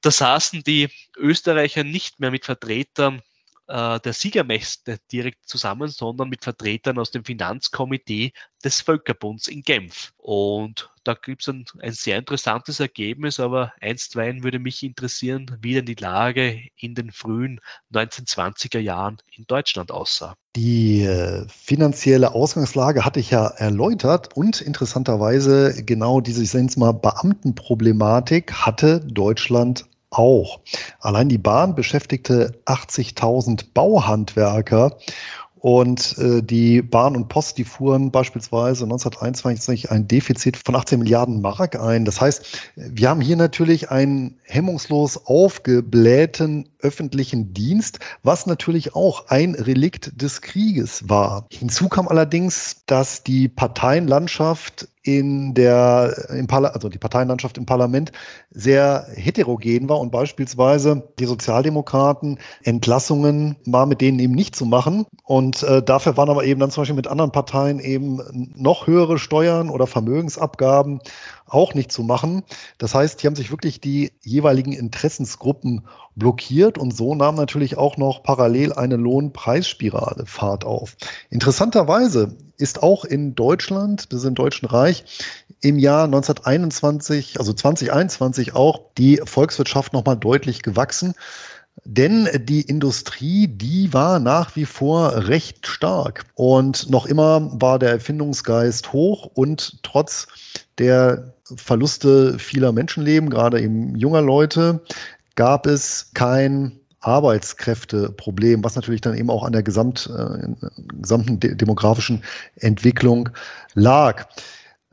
da saßen die Österreicher nicht mehr mit Vertretern äh, der Siegermächte direkt zusammen, sondern mit Vertretern aus dem Finanzkomitee des Völkerbunds in Genf. Und da gibt es ein, ein, sehr interessantes Ergebnis, aber einstweilen würde mich interessieren, wie denn die Lage in den frühen 1920er Jahren in Deutschland aussah. Die äh, finanzielle Ausgangslage hatte ich ja erläutert und interessanterweise genau diese, ich mal, Beamtenproblematik hatte Deutschland auch. Allein die Bahn beschäftigte 80.000 Bauhandwerker und äh, die Bahn und Post, die fuhren beispielsweise 1921 ein Defizit von 18 Milliarden Mark ein. Das heißt, wir haben hier natürlich einen hemmungslos aufgeblähten öffentlichen Dienst, was natürlich auch ein Relikt des Krieges war. Hinzu kam allerdings, dass die Parteienlandschaft in der, im also die Parteienlandschaft im Parlament sehr heterogen war und beispielsweise die Sozialdemokraten Entlassungen war mit denen eben nicht zu machen. Und äh, dafür waren aber eben dann zum Beispiel mit anderen Parteien eben noch höhere Steuern oder Vermögensabgaben auch nicht zu machen. Das heißt, hier haben sich wirklich die jeweiligen Interessensgruppen blockiert und so nahm natürlich auch noch parallel eine Lohnpreisspirale Fahrt auf. Interessanterweise ist auch in Deutschland, das ist im Deutschen Reich, im Jahr 1921, also 2021 auch die Volkswirtschaft nochmal deutlich gewachsen. Denn die Industrie, die war nach wie vor recht stark und noch immer war der Erfindungsgeist hoch und trotz der Verluste vieler Menschenleben, gerade eben junger Leute, gab es kein Arbeitskräfteproblem, was natürlich dann eben auch an der Gesamt, äh, gesamten de demografischen Entwicklung lag.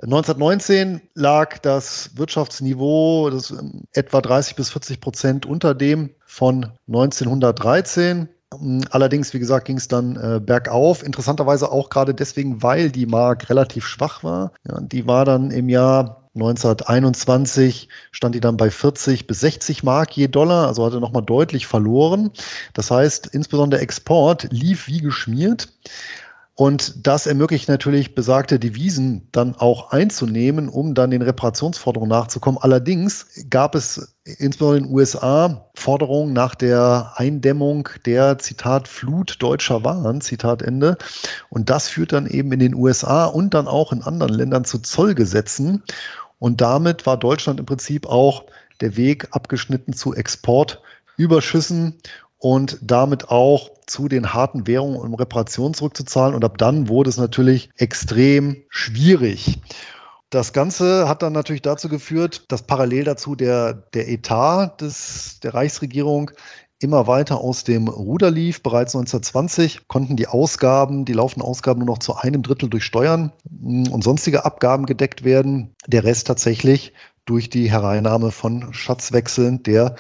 1919 lag das Wirtschaftsniveau das etwa 30 bis 40 Prozent unter dem von 1913. Allerdings, wie gesagt, ging es dann äh, bergauf. Interessanterweise auch gerade deswegen, weil die Mark relativ schwach war. Ja, die war dann im Jahr 1921 stand die dann bei 40 bis 60 Mark je Dollar, also hatte nochmal deutlich verloren. Das heißt, insbesondere Export lief wie geschmiert. Und das ermöglicht natürlich besagte Devisen dann auch einzunehmen, um dann den Reparationsforderungen nachzukommen. Allerdings gab es insbesondere in den USA Forderungen nach der Eindämmung der Zitat Flut deutscher Waren, Zitat Ende. Und das führt dann eben in den USA und dann auch in anderen Ländern zu Zollgesetzen. Und damit war Deutschland im Prinzip auch der Weg abgeschnitten zu Exportüberschüssen und damit auch zu den harten Währungen, um Reparationen zurückzuzahlen. Und ab dann wurde es natürlich extrem schwierig. Das Ganze hat dann natürlich dazu geführt, dass parallel dazu der, der Etat des, der Reichsregierung immer weiter aus dem Ruder lief. Bereits 1920 konnten die Ausgaben, die laufenden Ausgaben nur noch zu einem Drittel durch Steuern und sonstige Abgaben gedeckt werden. Der Rest tatsächlich durch die Hereinnahme von Schatzwechseln der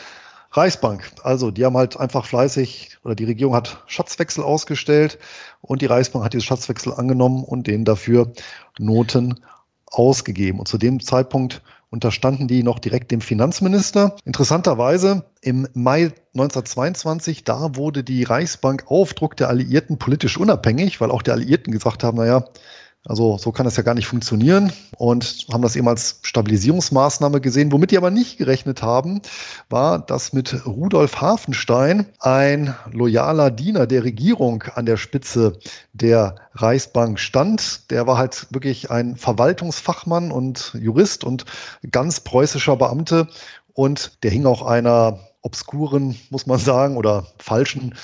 Reichsbank. Also die haben halt einfach fleißig oder die Regierung hat Schatzwechsel ausgestellt und die Reichsbank hat diese Schatzwechsel angenommen und denen dafür Noten ausgegeben. Und zu dem Zeitpunkt unterstanden die noch direkt dem Finanzminister. Interessanterweise im Mai 1922, da wurde die Reichsbank auf Druck der Alliierten politisch unabhängig, weil auch die Alliierten gesagt haben, naja, also so kann das ja gar nicht funktionieren und haben das eben als Stabilisierungsmaßnahme gesehen. Womit die aber nicht gerechnet haben, war, dass mit Rudolf Hafenstein ein loyaler Diener der Regierung an der Spitze der Reichsbank stand. Der war halt wirklich ein Verwaltungsfachmann und Jurist und ganz preußischer Beamte und der hing auch einer obskuren, muss man sagen, oder falschen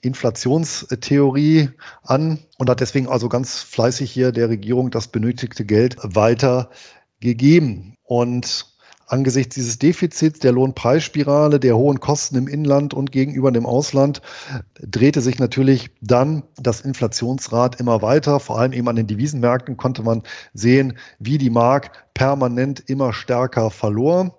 Inflationstheorie an und hat deswegen also ganz fleißig hier der Regierung das benötigte Geld weitergegeben. Und angesichts dieses Defizits, der Lohnpreisspirale, der hohen Kosten im Inland und gegenüber dem Ausland drehte sich natürlich dann das Inflationsrad immer weiter. Vor allem eben an den Devisenmärkten konnte man sehen, wie die Mark permanent immer stärker verlor.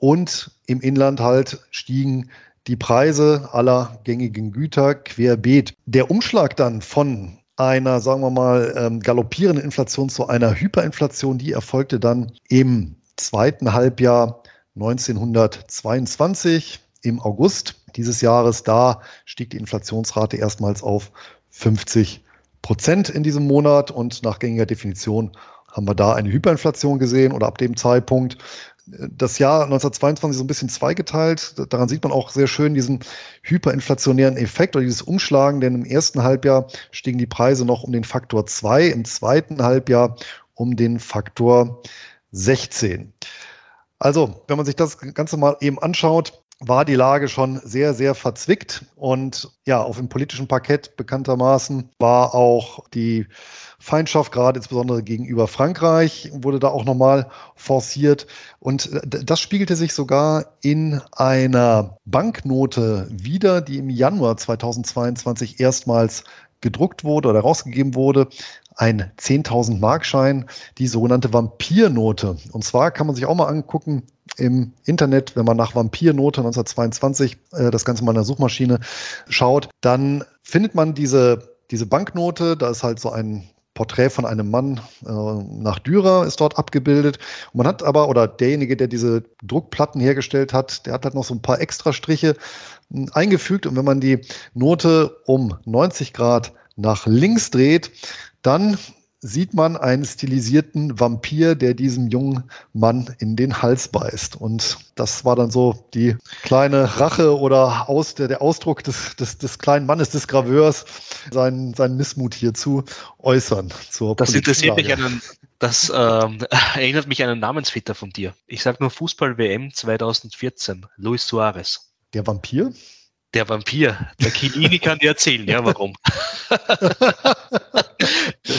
Und im Inland halt stiegen die Preise aller gängigen Güter querbeet. Der Umschlag dann von einer, sagen wir mal, ähm, galoppierenden Inflation zu einer Hyperinflation. Die erfolgte dann im zweiten Halbjahr 1922 im August dieses Jahres. Da stieg die Inflationsrate erstmals auf 50 Prozent in diesem Monat und nach gängiger Definition haben wir da eine Hyperinflation gesehen oder ab dem Zeitpunkt das Jahr 1922 so ein bisschen zweigeteilt. Daran sieht man auch sehr schön diesen hyperinflationären Effekt oder dieses Umschlagen, denn im ersten Halbjahr stiegen die Preise noch um den Faktor 2, im zweiten Halbjahr um den Faktor 16. Also, wenn man sich das Ganze mal eben anschaut, war die Lage schon sehr, sehr verzwickt. Und ja, auf dem politischen Parkett bekanntermaßen war auch die Feindschaft, gerade insbesondere gegenüber Frankreich, wurde da auch nochmal forciert. Und das spiegelte sich sogar in einer Banknote wieder, die im Januar 2022 erstmals gedruckt wurde oder rausgegeben wurde ein 10.000 Markschein, die sogenannte Vampirnote. Und zwar kann man sich auch mal angucken im Internet, wenn man nach Vampirnote 1922 äh, das Ganze mal in der Suchmaschine schaut, dann findet man diese, diese Banknote, da ist halt so ein Porträt von einem Mann äh, nach Dürer ist dort abgebildet. Und man hat aber, oder derjenige, der diese Druckplatten hergestellt hat, der hat halt noch so ein paar Extrastriche hm, eingefügt. Und wenn man die Note um 90 Grad nach links dreht, dann sieht man einen stilisierten Vampir, der diesem jungen Mann in den Hals beißt. Und das war dann so die kleine Rache oder aus, der, der Ausdruck des, des, des kleinen Mannes, des Graveurs, seinen, seinen Missmut hier zu äußern. Das interessiert mich einen, das ähm, erinnert mich an einen Namensvetter von dir. Ich sage nur Fußball-WM 2014, Luis Suarez. Der Vampir? Der Vampir. Der Chiellini kann dir erzählen, ja, warum. das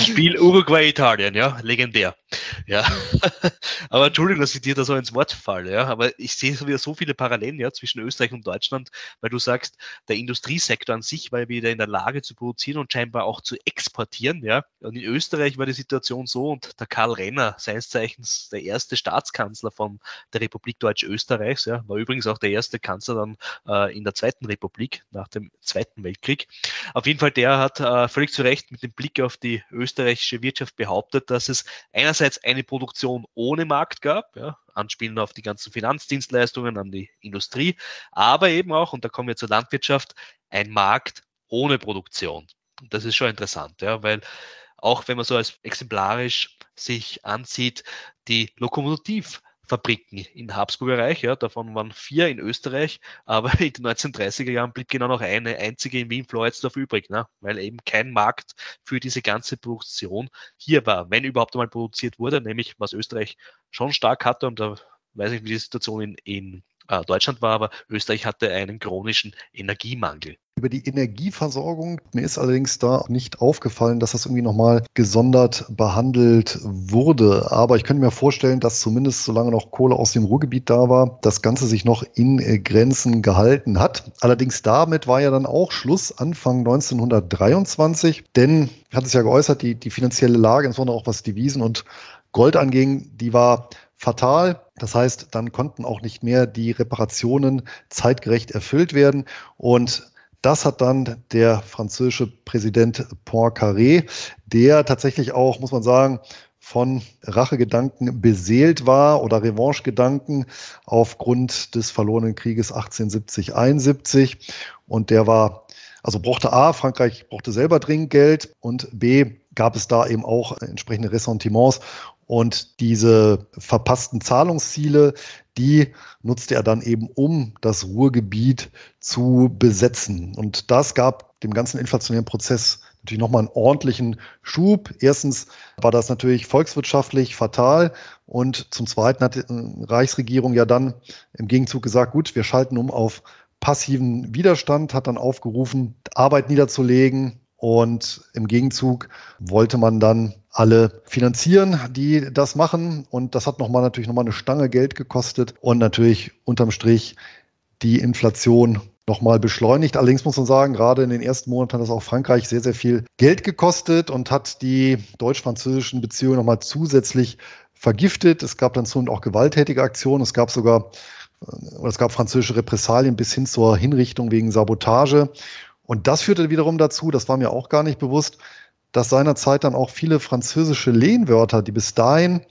Spiel Uruguay-Italien, ja, legendär. Ja, aber Entschuldigung, dass ich dir da so ins Wort falle, ja, aber ich sehe wieder so viele Parallelen, ja, zwischen Österreich und Deutschland, weil du sagst, der Industriesektor an sich war wieder in der Lage zu produzieren und scheinbar auch zu exportieren, ja. Und in Österreich war die Situation so und der Karl Renner, seines Zeichens der erste Staatskanzler von der Republik Deutsch-Österreichs, ja, war übrigens auch der erste Kanzler dann äh, in der Zweiten Republik nach dem Zweiten Weltkrieg. Auf jeden Fall, der hat äh, völlig zu Recht mit dem Blick auf die österreichische Wirtschaft behauptet, dass es einerseits eine Produktion ohne Markt gab, ja, anspielen auf die ganzen Finanzdienstleistungen, an die Industrie, aber eben auch, und da kommen wir zur Landwirtschaft, ein Markt ohne Produktion. Das ist schon interessant, ja, weil auch wenn man so als exemplarisch sich ansieht, die Lokomotiv Fabriken in Habsburger Reich, ja, davon waren vier in Österreich, aber in den 1930er Jahren blieb genau noch eine einzige in Wien-Floridsdorf übrig, ne, weil eben kein Markt für diese ganze Produktion hier war, wenn überhaupt einmal produziert wurde, nämlich was Österreich schon stark hatte und da weiß ich, wie die Situation in, in äh, Deutschland war, aber Österreich hatte einen chronischen Energiemangel. Über die Energieversorgung, mir ist allerdings da nicht aufgefallen, dass das irgendwie nochmal gesondert behandelt wurde. Aber ich könnte mir vorstellen, dass zumindest solange noch Kohle aus dem Ruhrgebiet da war, das Ganze sich noch in äh, Grenzen gehalten hat. Allerdings damit war ja dann auch Schluss Anfang 1923, denn, hatte es ja geäußert, die, die finanzielle Lage, insbesondere auch was Devisen und Gold anging, die war fatal. Das heißt, dann konnten auch nicht mehr die Reparationen zeitgerecht erfüllt werden. Und das hat dann der französische Präsident Poincaré, der tatsächlich auch, muss man sagen, von Rachegedanken beseelt war oder Revanchegedanken aufgrund des verlorenen Krieges 1870-71. Und der war, also brauchte A, Frankreich brauchte selber dringend Geld und B, gab es da eben auch entsprechende Ressentiments und diese verpassten Zahlungsziele, die nutzte er dann eben, um das Ruhrgebiet zu besetzen. Und das gab dem ganzen inflationären Prozess natürlich nochmal einen ordentlichen Schub. Erstens war das natürlich volkswirtschaftlich fatal und zum Zweiten hat die Reichsregierung ja dann im Gegenzug gesagt, gut, wir schalten um auf passiven Widerstand, hat dann aufgerufen, Arbeit niederzulegen und im Gegenzug wollte man dann alle finanzieren, die das machen. Und das hat nochmal natürlich nochmal eine Stange Geld gekostet und natürlich unterm Strich die Inflation nochmal beschleunigt. Allerdings muss man sagen, gerade in den ersten Monaten hat das auch Frankreich sehr, sehr viel Geld gekostet und hat die deutsch-französischen Beziehungen nochmal zusätzlich vergiftet. Es gab dann zunehmend auch gewalttätige Aktionen. Es gab sogar, oder es gab französische Repressalien bis hin zur Hinrichtung wegen Sabotage. Und das führte wiederum dazu, das war mir auch gar nicht bewusst, dass seinerzeit dann auch viele französische Lehnwörter, die bis dahin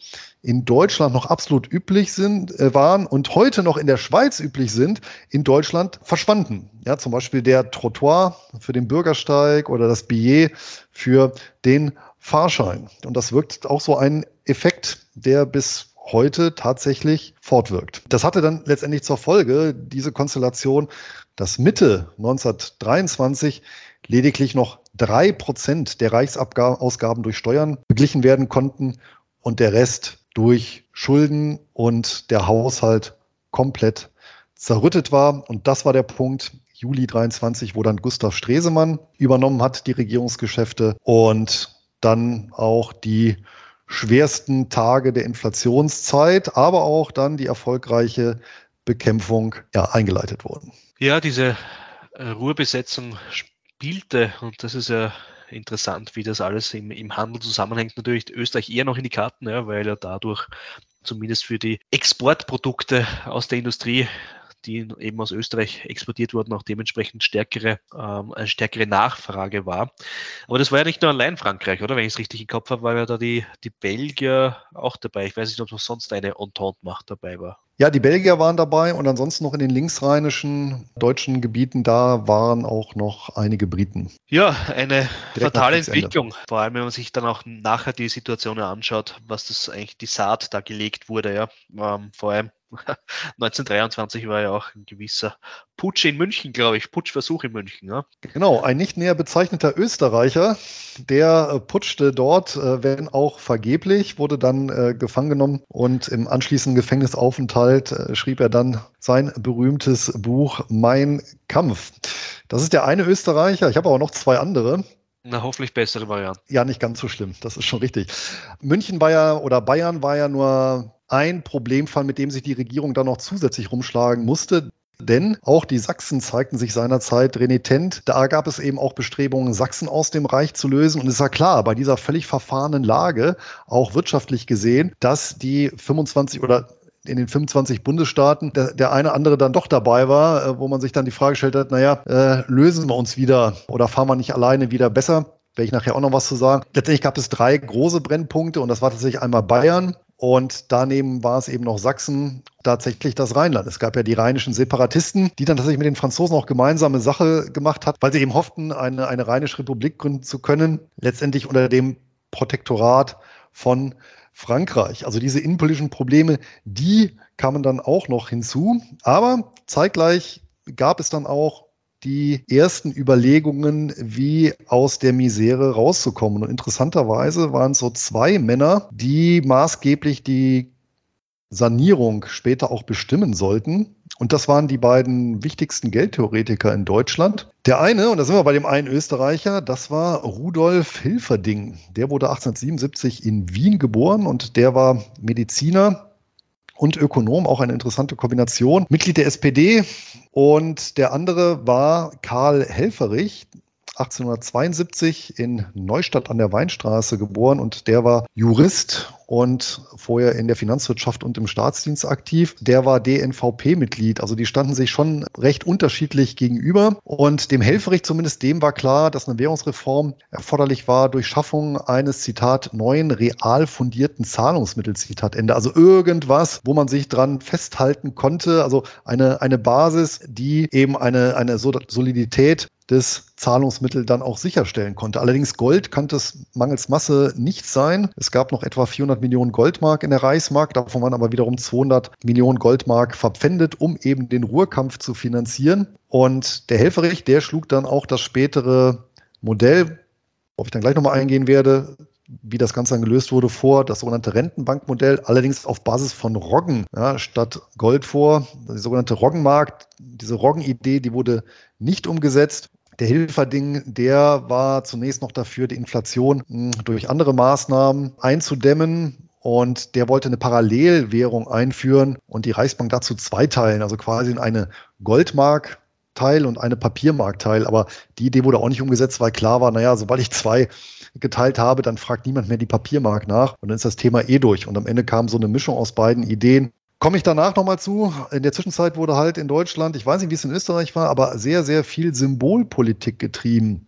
in Deutschland noch absolut üblich sind, äh, waren und heute noch in der Schweiz üblich sind, in Deutschland verschwanden. Ja, zum Beispiel der Trottoir für den Bürgersteig oder das Billet für den Fahrschein. Und das wirkt auch so ein Effekt, der bis heute tatsächlich fortwirkt. Das hatte dann letztendlich zur Folge, diese Konstellation, dass Mitte 1923 lediglich noch drei Prozent der Reichsausgaben durch Steuern beglichen werden konnten und der Rest durch Schulden und der Haushalt komplett zerrüttet war. Und das war der Punkt, Juli 23, wo dann Gustav Stresemann übernommen hat, die Regierungsgeschäfte und dann auch die schwersten Tage der Inflationszeit, aber auch dann die erfolgreiche Bekämpfung ja, eingeleitet wurden. Ja, diese äh, Ruhrbesetzung spielte, und das ist ja interessant, wie das alles im, im Handel zusammenhängt. Natürlich Österreich eher noch in die Karten, ja, weil er dadurch zumindest für die Exportprodukte aus der Industrie die eben aus Österreich exportiert wurden, auch dementsprechend stärkere, ähm, eine stärkere Nachfrage war. Aber das war ja nicht nur allein Frankreich, oder? Wenn ich es richtig im Kopf habe, war ja da die, die Belgier auch dabei. Ich weiß nicht, ob noch sonst eine Entente-Macht dabei war. Ja, die Belgier waren dabei und ansonsten noch in den linksrheinischen deutschen Gebieten, da waren auch noch einige Briten. Ja, eine Direkt fatale Entwicklung. Vor allem, wenn man sich dann auch nachher die Situation anschaut, was das eigentlich die Saat da gelegt wurde, ja. Ähm, vor allem 1923 war ja auch ein gewisser Putsch in München, glaube ich, Putschversuch in München. Ja? Genau, ein nicht näher bezeichneter Österreicher, der äh, putschte dort, äh, wenn auch vergeblich, wurde dann äh, gefangen genommen und im anschließenden Gefängnisaufenthalt äh, schrieb er dann sein berühmtes Buch Mein Kampf. Das ist der eine Österreicher, ich habe aber noch zwei andere. Na, hoffentlich bessere Variante. Ja, nicht ganz so schlimm, das ist schon richtig. München war ja, oder Bayern war ja nur ein Problemfall, mit dem sich die Regierung dann noch zusätzlich rumschlagen musste. Denn auch die Sachsen zeigten sich seinerzeit renitent. Da gab es eben auch Bestrebungen, Sachsen aus dem Reich zu lösen. Und es war klar, bei dieser völlig verfahrenen Lage, auch wirtschaftlich gesehen, dass die 25 oder in den 25 Bundesstaaten der, der eine andere dann doch dabei war, äh, wo man sich dann die Frage gestellt hat, naja, äh, lösen wir uns wieder oder fahren wir nicht alleine wieder besser? Werde ich nachher auch noch was zu sagen. Letztendlich gab es drei große Brennpunkte und das war tatsächlich einmal Bayern, und daneben war es eben noch Sachsen, tatsächlich das Rheinland. Es gab ja die rheinischen Separatisten, die dann tatsächlich mit den Franzosen auch gemeinsame Sache gemacht hat, weil sie eben hofften, eine, eine rheinische Republik gründen zu können, letztendlich unter dem Protektorat von Frankreich. Also diese innenpolitischen Probleme, die kamen dann auch noch hinzu. Aber zeitgleich gab es dann auch die ersten Überlegungen, wie aus der Misere rauszukommen. Und interessanterweise waren es so zwei Männer, die maßgeblich die Sanierung später auch bestimmen sollten. Und das waren die beiden wichtigsten Geldtheoretiker in Deutschland. Der eine, und da sind wir bei dem einen Österreicher, das war Rudolf Hilferding. Der wurde 1877 in Wien geboren und der war Mediziner und Ökonom, auch eine interessante Kombination. Mitglied der SPD und der andere war Karl Helferich, 1872 in Neustadt an der Weinstraße geboren und der war Jurist und vorher in der Finanzwirtschaft und im Staatsdienst aktiv. Der war DNVP-Mitglied, also die standen sich schon recht unterschiedlich gegenüber. Und dem Helferich zumindest, dem war klar, dass eine Währungsreform erforderlich war durch Schaffung eines, Zitat, neuen real fundierten Zahlungsmittels, Zitat Ende. Also irgendwas, wo man sich dran festhalten konnte, also eine, eine Basis, die eben eine, eine Solidität des Zahlungsmittel dann auch sicherstellen konnte. Allerdings Gold kann es mangels Masse nicht sein. Es gab noch etwa 400 Millionen Goldmark in der Reichsmark, davon waren aber wiederum 200 Millionen Goldmark verpfändet, um eben den Ruhrkampf zu finanzieren. Und der Helferich, der schlug dann auch das spätere Modell, worauf ich dann gleich nochmal eingehen werde, wie das Ganze dann gelöst wurde, vor, das sogenannte Rentenbankmodell, allerdings auf Basis von Roggen ja, statt Gold vor. Die sogenannte Roggenmarkt, diese Roggen-Idee, die wurde nicht umgesetzt der Hilferding, der war zunächst noch dafür, die Inflation hm, durch andere Maßnahmen einzudämmen. Und der wollte eine Parallelwährung einführen und die Reichsbank dazu zweiteilen, also quasi in eine Goldmark Teil und eine Papiermarktteil. Aber die Idee wurde auch nicht umgesetzt, weil klar war, naja, sobald ich zwei geteilt habe, dann fragt niemand mehr die Papiermark nach und dann ist das Thema eh durch. Und am Ende kam so eine Mischung aus beiden Ideen. Komme ich danach nochmal zu. In der Zwischenzeit wurde halt in Deutschland, ich weiß nicht, wie es in Österreich war, aber sehr, sehr viel Symbolpolitik getrieben.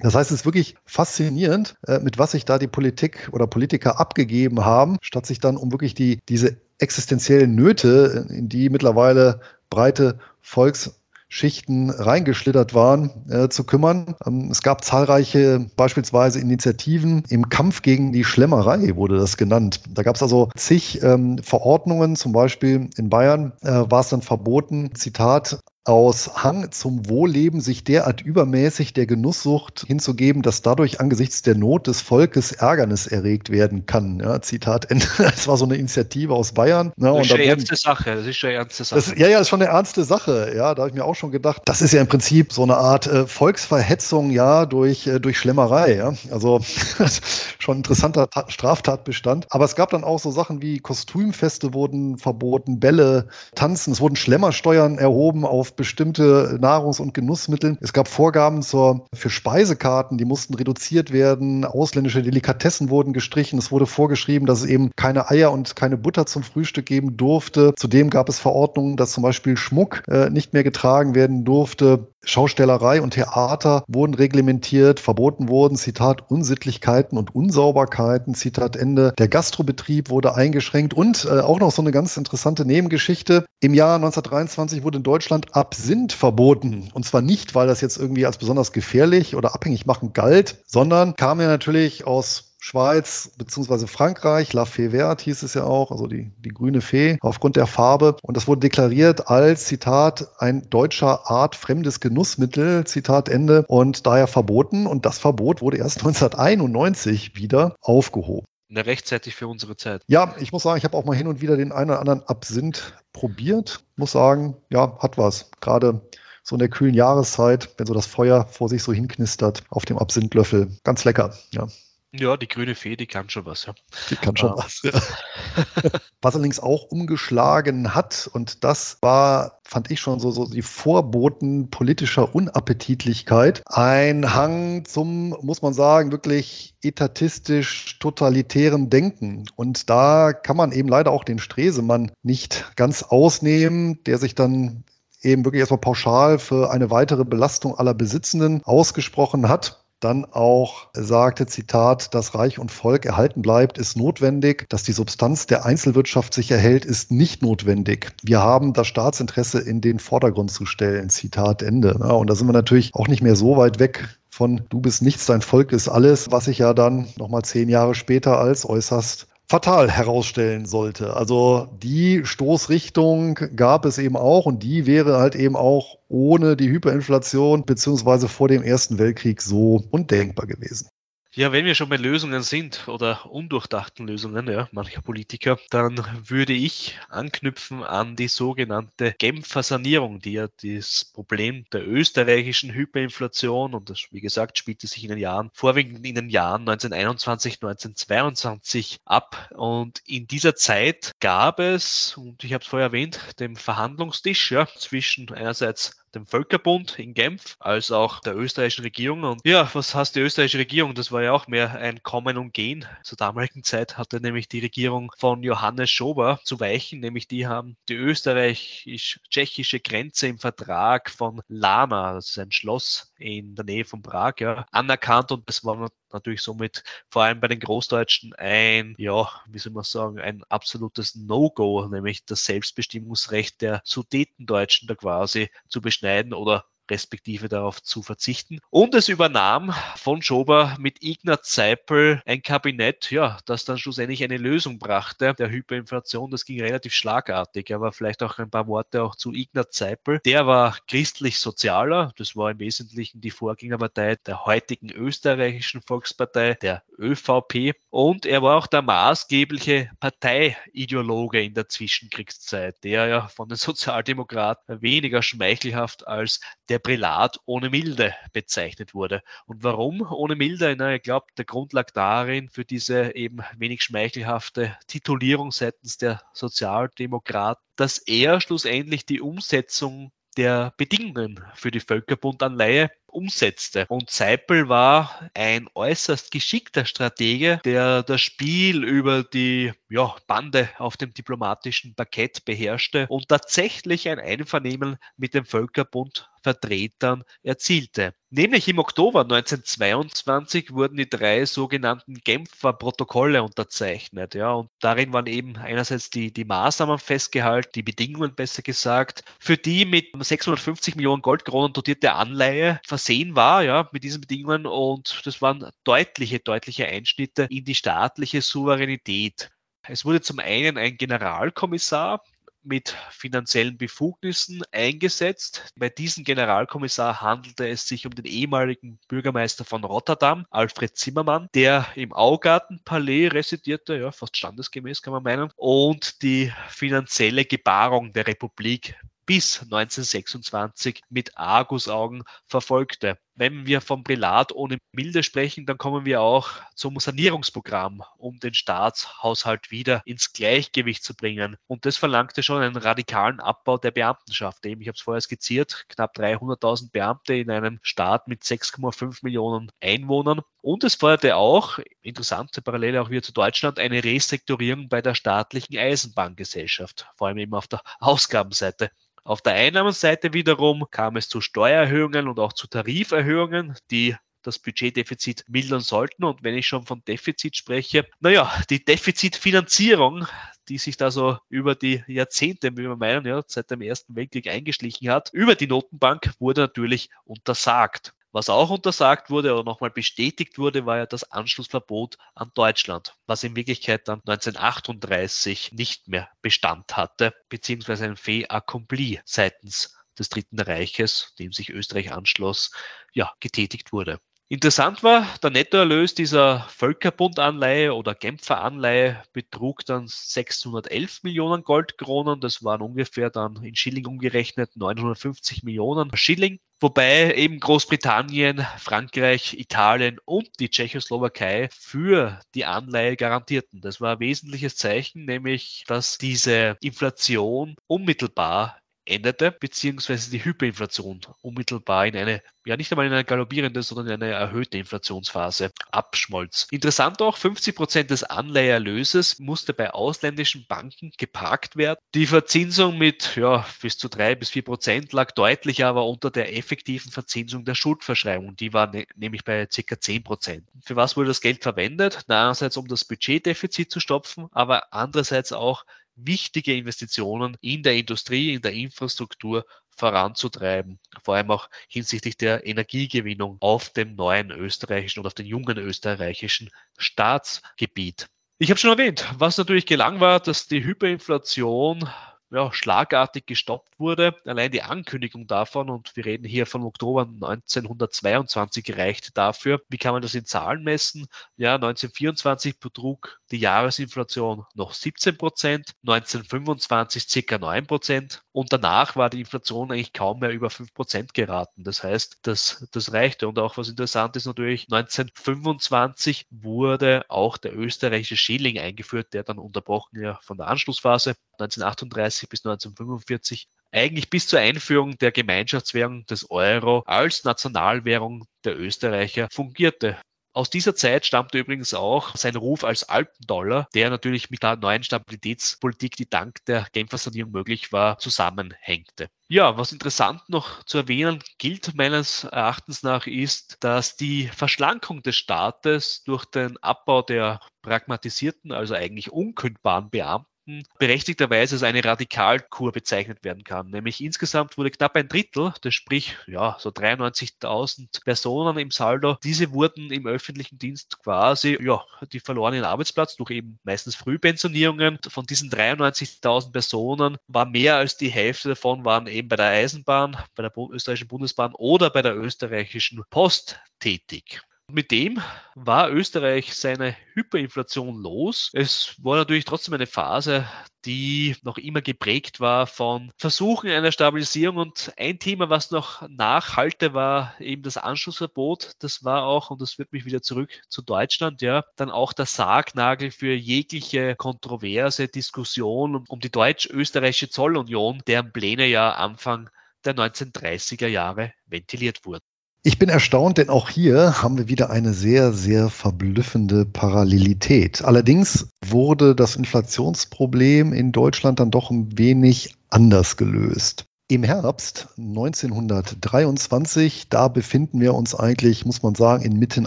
Das heißt, es ist wirklich faszinierend, äh, mit was sich da die Politik oder Politiker abgegeben haben, statt sich dann um wirklich die, diese existenziellen Nöte, in die mittlerweile breite Volks- Schichten reingeschlittert waren, äh, zu kümmern. Ähm, es gab zahlreiche beispielsweise Initiativen im Kampf gegen die Schlemmerei, wurde das genannt. Da gab es also zig ähm, Verordnungen, zum Beispiel in Bayern äh, war es dann verboten, Zitat, aus Hang zum Wohlleben sich derart übermäßig der Genusssucht hinzugeben, dass dadurch angesichts der Not des Volkes Ärgernis erregt werden kann. Ja, Zitat Ende. Das war so eine Initiative aus Bayern. Ja, das ist eine ernste Sache. Das ist schon eine ernste Sache. Das, ja, ja, das ist schon eine ernste Sache. Ja, da habe ich mir auch schon gedacht, das ist ja im Prinzip so eine Art äh, Volksverhetzung, ja, durch, äh, durch Schlemmerei. Ja, also schon ein interessanter Ta Straftatbestand. Aber es gab dann auch so Sachen wie Kostümfeste wurden verboten, Bälle, Tanzen. Es wurden Schlemmersteuern erhoben auf bestimmte Nahrungs- und Genussmittel. Es gab Vorgaben zur, für Speisekarten, die mussten reduziert werden. Ausländische Delikatessen wurden gestrichen. Es wurde vorgeschrieben, dass es eben keine Eier und keine Butter zum Frühstück geben durfte. Zudem gab es Verordnungen, dass zum Beispiel Schmuck äh, nicht mehr getragen werden durfte. Schaustellerei und Theater wurden reglementiert, verboten wurden, Zitat, Unsittlichkeiten und Unsauberkeiten, Zitat Ende. Der Gastrobetrieb wurde eingeschränkt und äh, auch noch so eine ganz interessante Nebengeschichte. Im Jahr 1923 wurde in Deutschland Absinth verboten. Und zwar nicht, weil das jetzt irgendwie als besonders gefährlich oder abhängig machen galt, sondern kam ja natürlich aus Schweiz beziehungsweise Frankreich, La Fée Verte hieß es ja auch, also die, die grüne Fee aufgrund der Farbe. Und das wurde deklariert als, Zitat, ein deutscher Art fremdes Genussmittel, Zitat Ende, und daher verboten. Und das Verbot wurde erst 1991 wieder aufgehoben. Na, rechtzeitig für unsere Zeit. Ja, ich muss sagen, ich habe auch mal hin und wieder den einen oder anderen Absinth probiert. Muss sagen, ja, hat was. Gerade so in der kühlen Jahreszeit, wenn so das Feuer vor sich so hinknistert auf dem Absinthlöffel. Ganz lecker, ja. Ja, die grüne Fee, die kann schon was, ja. Die kann schon ah. was, ja. was allerdings auch umgeschlagen hat, und das war, fand ich schon so, so die Vorboten politischer Unappetitlichkeit. Ein Hang zum, muss man sagen, wirklich etatistisch totalitären Denken. Und da kann man eben leider auch den Stresemann nicht ganz ausnehmen, der sich dann eben wirklich erstmal pauschal für eine weitere Belastung aller Besitzenden ausgesprochen hat dann auch sagte, Zitat, dass Reich und Volk erhalten bleibt, ist notwendig. Dass die Substanz der Einzelwirtschaft sich erhält, ist nicht notwendig. Wir haben das Staatsinteresse in den Vordergrund zu stellen. Zitat Ende. Und da sind wir natürlich auch nicht mehr so weit weg von du bist nichts, dein Volk ist alles, was sich ja dann nochmal zehn Jahre später als äußerst fatal herausstellen sollte. Also die Stoßrichtung gab es eben auch und die wäre halt eben auch ohne die Hyperinflation beziehungsweise vor dem Ersten Weltkrieg so undenkbar gewesen. Ja, wenn wir schon bei Lösungen sind oder undurchdachten Lösungen, ja, mancher Politiker, dann würde ich anknüpfen an die sogenannte Genfer Sanierung, die ja das Problem der österreichischen Hyperinflation und das, wie gesagt, spielte sich in den Jahren, vorwiegend in den Jahren 1921, 1922 ab. Und in dieser Zeit gab es, und ich habe es vorher erwähnt, den Verhandlungstisch ja, zwischen einerseits dem Völkerbund in Genf als auch der österreichischen Regierung. Und ja, was heißt die österreichische Regierung? Das war ja auch mehr ein Kommen und Gehen. Zur damaligen Zeit hatte nämlich die Regierung von Johannes Schober zu weichen, nämlich die haben die österreichisch-tschechische Grenze im Vertrag von Lana, das ist ein Schloss in der Nähe von Prag, ja, anerkannt und es war natürlich somit vor allem bei den Großdeutschen ein, ja, wie soll man sagen, ein absolutes No-Go, nämlich das Selbstbestimmungsrecht der Sudetendeutschen da quasi zu beschneiden oder respektive darauf zu verzichten. Und es übernahm von Schober mit Ignaz Seipel ein Kabinett, ja, das dann schlussendlich eine Lösung brachte der Hyperinflation. Das ging relativ schlagartig, aber vielleicht auch ein paar Worte auch zu Ignaz Seipel. Der war christlich-sozialer, das war im Wesentlichen die Vorgängerpartei der heutigen österreichischen Volkspartei, der ÖVP. Und er war auch der maßgebliche Parteiideologe in der Zwischenkriegszeit, der ja von den Sozialdemokraten weniger schmeichelhaft als der Prälat ohne Milde bezeichnet wurde. Und warum ohne Milde? Na, ich glaube, der Grund lag darin für diese eben wenig schmeichelhafte Titulierung seitens der Sozialdemokraten, dass er schlussendlich die Umsetzung der Bedingungen für die Völkerbundanleihe umsetzte. Und Seipel war ein äußerst geschickter Stratege, der das Spiel über die ja, Bande auf dem diplomatischen Parkett beherrschte und tatsächlich ein Einvernehmen mit dem Völkerbund Vertretern erzielte. Nämlich im Oktober 1922 wurden die drei sogenannten Genfer Protokolle unterzeichnet. Ja, und darin waren eben einerseits die, die Maßnahmen festgehalten, die Bedingungen besser gesagt, für die mit 650 Millionen Goldkronen dotierte Anleihe versehen war, ja, mit diesen Bedingungen. Und das waren deutliche, deutliche Einschnitte in die staatliche Souveränität. Es wurde zum einen ein Generalkommissar mit finanziellen Befugnissen eingesetzt. Bei diesem Generalkommissar handelte es sich um den ehemaligen Bürgermeister von Rotterdam, Alfred Zimmermann, der im Augartenpalais residierte, ja, fast standesgemäß kann man meinen, und die finanzielle Gebarung der Republik bis 1926 mit Argusaugen verfolgte. Wenn wir vom Prälat ohne Milde sprechen, dann kommen wir auch zum Sanierungsprogramm, um den Staatshaushalt wieder ins Gleichgewicht zu bringen. Und das verlangte schon einen radikalen Abbau der Beamtenschaft. Eben, ich habe es vorher skizziert, knapp 300.000 Beamte in einem Staat mit 6,5 Millionen Einwohnern. Und es forderte auch, interessante Parallele auch wieder zu Deutschland, eine Restrukturierung bei der staatlichen Eisenbahngesellschaft, vor allem eben auf der Ausgabenseite. Auf der Einnahmenseite wiederum kam es zu Steuererhöhungen und auch zu Tariferhöhungen, die das Budgetdefizit mildern sollten. Und wenn ich schon von Defizit spreche, naja, die Defizitfinanzierung, die sich da so über die Jahrzehnte, wie wir meinen, ja, seit dem Ersten Weltkrieg eingeschlichen hat, über die Notenbank wurde natürlich untersagt. Was auch untersagt wurde oder nochmal bestätigt wurde, war ja das Anschlussverbot an Deutschland, was in Wirklichkeit dann 1938 nicht mehr Bestand hatte, beziehungsweise ein fait accompli seitens des Dritten Reiches, dem sich Österreich anschloss, ja, getätigt wurde. Interessant war, der Nettoerlös dieser Völkerbundanleihe oder Genfer Anleihe betrug dann 611 Millionen Goldkronen. Das waren ungefähr dann in Schilling umgerechnet 950 Millionen Schilling. Wobei eben Großbritannien, Frankreich, Italien und die Tschechoslowakei für die Anleihe garantierten. Das war ein wesentliches Zeichen, nämlich dass diese Inflation unmittelbar endete, beziehungsweise die Hyperinflation unmittelbar in eine, ja nicht einmal in eine galoppierende, sondern in eine erhöhte Inflationsphase abschmolz. Interessant auch, 50 Prozent des Anleiherlöses musste bei ausländischen Banken geparkt werden. Die Verzinsung mit ja, bis zu drei bis vier Prozent lag deutlich aber unter der effektiven Verzinsung der Schuldverschreibung. Die war ne nämlich bei circa 10 Prozent. Für was wurde das Geld verwendet? Einerseits um das Budgetdefizit zu stopfen, aber andererseits auch wichtige Investitionen in der Industrie, in der Infrastruktur voranzutreiben, vor allem auch hinsichtlich der Energiegewinnung auf dem neuen österreichischen und auf dem jungen österreichischen Staatsgebiet. Ich habe schon erwähnt, was natürlich gelang war, dass die Hyperinflation ja, schlagartig gestoppt wurde. Allein die Ankündigung davon, und wir reden hier von Oktober 1922, reicht dafür. Wie kann man das in Zahlen messen? Ja, 1924 betrug die Jahresinflation noch 17 Prozent, 1925 circa 9 Prozent und danach war die Inflation eigentlich kaum mehr über 5 Prozent geraten. Das heißt, das, das reichte. Und auch was interessant ist natürlich, 1925 wurde auch der österreichische Schilling eingeführt, der dann unterbrochen ja von der Anschlussphase 1938 bis 1945 eigentlich bis zur Einführung der Gemeinschaftswährung des Euro als Nationalwährung der Österreicher fungierte. Aus dieser Zeit stammte übrigens auch sein Ruf als Alpendollar, der natürlich mit der neuen Stabilitätspolitik, die dank der Genfer Sanierung möglich war, zusammenhängte. Ja, was interessant noch zu erwähnen gilt meines Erachtens nach ist, dass die Verschlankung des Staates durch den Abbau der pragmatisierten, also eigentlich unkündbaren Beamten berechtigterweise als eine Radikalkur bezeichnet werden kann. Nämlich insgesamt wurde knapp ein Drittel, das sprich ja so 93.000 Personen im Saldo, diese wurden im öffentlichen Dienst quasi, ja, die verloren ihren Arbeitsplatz durch eben meistens Frühpensionierungen. Von diesen 93.000 Personen war mehr als die Hälfte davon waren eben bei der Eisenbahn, bei der österreichischen Bundesbahn oder bei der österreichischen Post tätig. Mit dem war Österreich seine Hyperinflation los. Es war natürlich trotzdem eine Phase, die noch immer geprägt war von Versuchen einer Stabilisierung. Und ein Thema, was noch nachhalte, war eben das Anschlussverbot. Das war auch, und das führt mich wieder zurück zu Deutschland, ja, dann auch der Sargnagel für jegliche kontroverse Diskussion um die deutsch-österreichische Zollunion, deren Pläne ja Anfang der 1930er Jahre ventiliert wurden. Ich bin erstaunt, denn auch hier haben wir wieder eine sehr, sehr verblüffende Parallelität. Allerdings wurde das Inflationsproblem in Deutschland dann doch ein wenig anders gelöst. Im Herbst 1923, da befinden wir uns eigentlich, muss man sagen, inmitten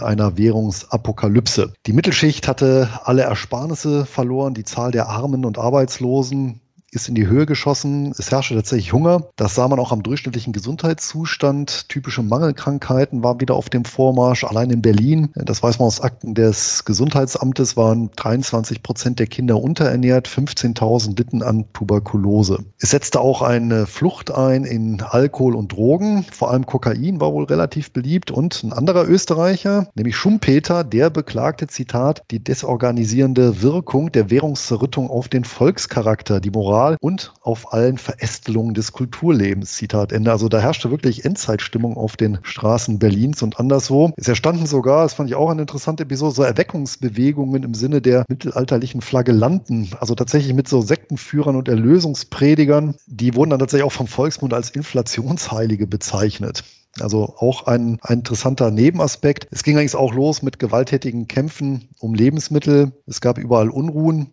einer Währungsapokalypse. Die Mittelschicht hatte alle Ersparnisse verloren, die Zahl der Armen und Arbeitslosen ist in die Höhe geschossen. Es herrschte tatsächlich Hunger. Das sah man auch am durchschnittlichen Gesundheitszustand. Typische Mangelkrankheiten waren wieder auf dem Vormarsch. Allein in Berlin, das weiß man aus Akten des Gesundheitsamtes, waren 23 Prozent der Kinder unterernährt, 15.000 litten an Tuberkulose. Es setzte auch eine Flucht ein in Alkohol und Drogen. Vor allem Kokain war wohl relativ beliebt. Und ein anderer Österreicher, nämlich Schumpeter, der beklagte, Zitat, die desorganisierende Wirkung der Währungszerrüttung auf den Volkscharakter, die Moral Moral und auf allen Verästelungen des Kulturlebens. Zitat Ende. Also da herrschte wirklich Endzeitstimmung auf den Straßen Berlins und anderswo. Es erstanden sogar, das fand ich auch eine interessante Episode, so Erweckungsbewegungen im Sinne der mittelalterlichen Flagellanten. Also tatsächlich mit so Sektenführern und Erlösungspredigern. Die wurden dann tatsächlich auch vom Volksmund als Inflationsheilige bezeichnet. Also auch ein, ein, interessanter Nebenaspekt. Es ging eigentlich auch los mit gewalttätigen Kämpfen um Lebensmittel. Es gab überall Unruhen.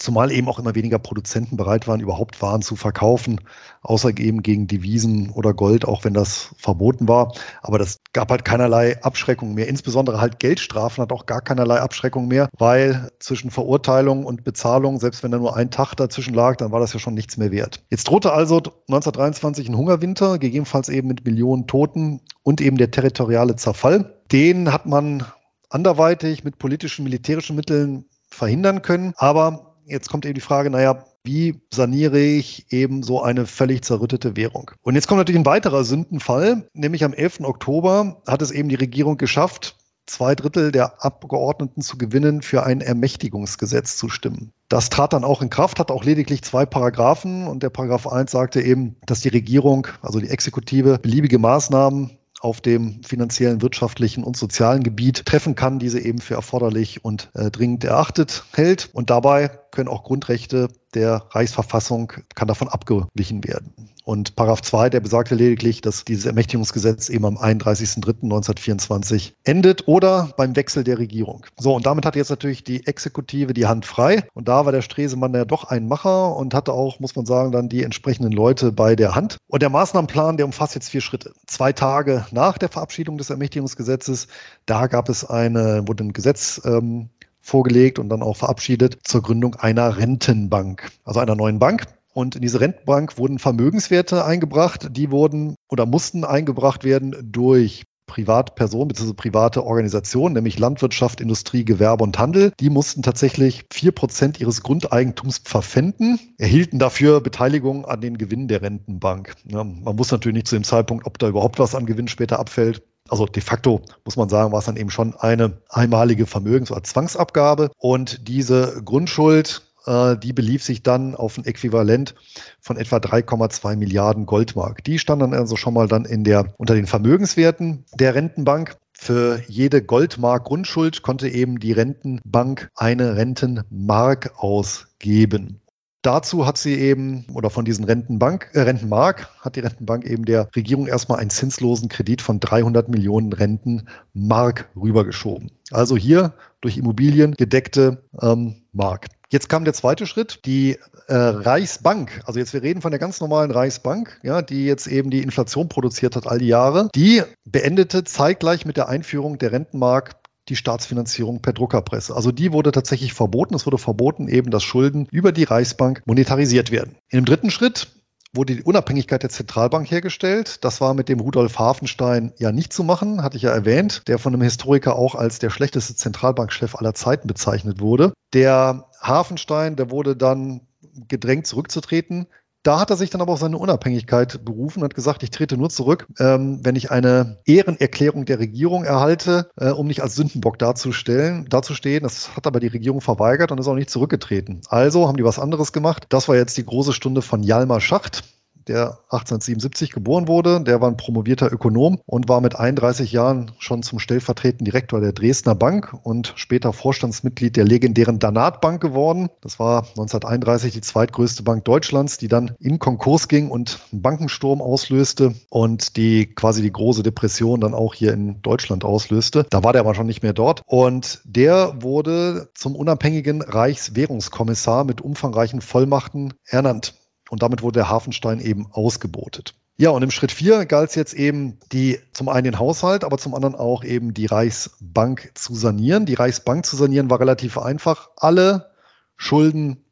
Zumal eben auch immer weniger Produzenten bereit waren, überhaupt Waren zu verkaufen, außer eben gegen Devisen oder Gold, auch wenn das verboten war. Aber das gab halt keinerlei Abschreckung mehr. Insbesondere halt Geldstrafen hat auch gar keinerlei Abschreckung mehr, weil zwischen Verurteilung und Bezahlung, selbst wenn da nur ein Tag dazwischen lag, dann war das ja schon nichts mehr wert. Jetzt drohte also 1923 ein Hungerwinter, gegebenenfalls eben mit Millionen Toten und eben der territoriale Zerfall. Den hat man anderweitig mit politischen, militärischen Mitteln verhindern können. Aber Jetzt kommt eben die Frage, naja, wie saniere ich eben so eine völlig zerrüttete Währung? Und jetzt kommt natürlich ein weiterer Sündenfall, nämlich am 11. Oktober hat es eben die Regierung geschafft, zwei Drittel der Abgeordneten zu gewinnen, für ein Ermächtigungsgesetz zu stimmen. Das trat dann auch in Kraft, hat auch lediglich zwei Paragraphen und der Paragraph 1 sagte eben, dass die Regierung, also die Exekutive, beliebige Maßnahmen auf dem finanziellen, wirtschaftlichen und sozialen Gebiet treffen kann, diese eben für erforderlich und äh, dringend erachtet hält. Und dabei können auch Grundrechte der Reichsverfassung kann davon abgewichen werden. Und Paragraph 2, der besagte lediglich, dass dieses Ermächtigungsgesetz eben am 31.03.1924 endet oder beim Wechsel der Regierung. So, und damit hat jetzt natürlich die Exekutive die Hand frei. Und da war der Stresemann ja doch ein Macher und hatte auch, muss man sagen, dann die entsprechenden Leute bei der Hand. Und der Maßnahmenplan, der umfasst jetzt vier Schritte. Zwei Tage nach der Verabschiedung des Ermächtigungsgesetzes, da gab es eine, wurde ein Gesetz ähm, vorgelegt und dann auch verabschiedet zur Gründung einer Rentenbank, also einer neuen Bank. Und in diese Rentenbank wurden Vermögenswerte eingebracht, die wurden oder mussten eingebracht werden durch Privatpersonen bzw. private Organisationen, nämlich Landwirtschaft, Industrie, Gewerbe und Handel. Die mussten tatsächlich vier Prozent ihres Grundeigentums verpfänden, erhielten dafür Beteiligung an den Gewinnen der Rentenbank. Ja, man muss natürlich nicht zu dem Zeitpunkt, ob da überhaupt was an Gewinn später abfällt, also de facto muss man sagen, war es dann eben schon eine einmalige Vermögens- oder Zwangsabgabe. Und diese Grundschuld, äh, die belief sich dann auf ein Äquivalent von etwa 3,2 Milliarden Goldmark. Die stand dann also schon mal dann in der, unter den Vermögenswerten der Rentenbank. Für jede Goldmark Grundschuld konnte eben die Rentenbank eine Rentenmark ausgeben. Dazu hat sie eben, oder von diesen Rentenbank, äh, Rentenmark, hat die Rentenbank eben der Regierung erstmal einen zinslosen Kredit von 300 Millionen Rentenmark rübergeschoben. Also hier durch Immobilien gedeckte ähm, Mark. Jetzt kam der zweite Schritt, die äh, Reichsbank. Also jetzt wir reden von der ganz normalen Reichsbank, ja, die jetzt eben die Inflation produziert hat all die Jahre. Die beendete zeitgleich mit der Einführung der Rentenmark die Staatsfinanzierung per Druckerpresse. Also die wurde tatsächlich verboten. Es wurde verboten, eben, dass Schulden über die Reichsbank monetarisiert werden. In dem dritten Schritt wurde die Unabhängigkeit der Zentralbank hergestellt. Das war mit dem Rudolf Hafenstein ja nicht zu machen, hatte ich ja erwähnt, der von einem Historiker auch als der schlechteste Zentralbankchef aller Zeiten bezeichnet wurde. Der Hafenstein, der wurde dann gedrängt zurückzutreten. Da hat er sich dann aber auf seine Unabhängigkeit berufen und hat gesagt, ich trete nur zurück, ähm, wenn ich eine Ehrenerklärung der Regierung erhalte, äh, um nicht als Sündenbock darzustellen, dazustehen. Das hat aber die Regierung verweigert und ist auch nicht zurückgetreten. Also haben die was anderes gemacht. Das war jetzt die große Stunde von Jalmar Schacht der 1877 geboren wurde. Der war ein promovierter Ökonom und war mit 31 Jahren schon zum stellvertretenden Direktor der Dresdner Bank und später Vorstandsmitglied der legendären Danat Bank geworden. Das war 1931 die zweitgrößte Bank Deutschlands, die dann in Konkurs ging und einen Bankensturm auslöste und die quasi die große Depression dann auch hier in Deutschland auslöste. Da war der aber schon nicht mehr dort. Und der wurde zum unabhängigen Reichswährungskommissar mit umfangreichen Vollmachten ernannt. Und damit wurde der Hafenstein eben ausgebotet. Ja, und im Schritt 4 galt es jetzt eben, die zum einen den Haushalt, aber zum anderen auch eben die Reichsbank zu sanieren. Die Reichsbank zu sanieren war relativ einfach. Alle Schulden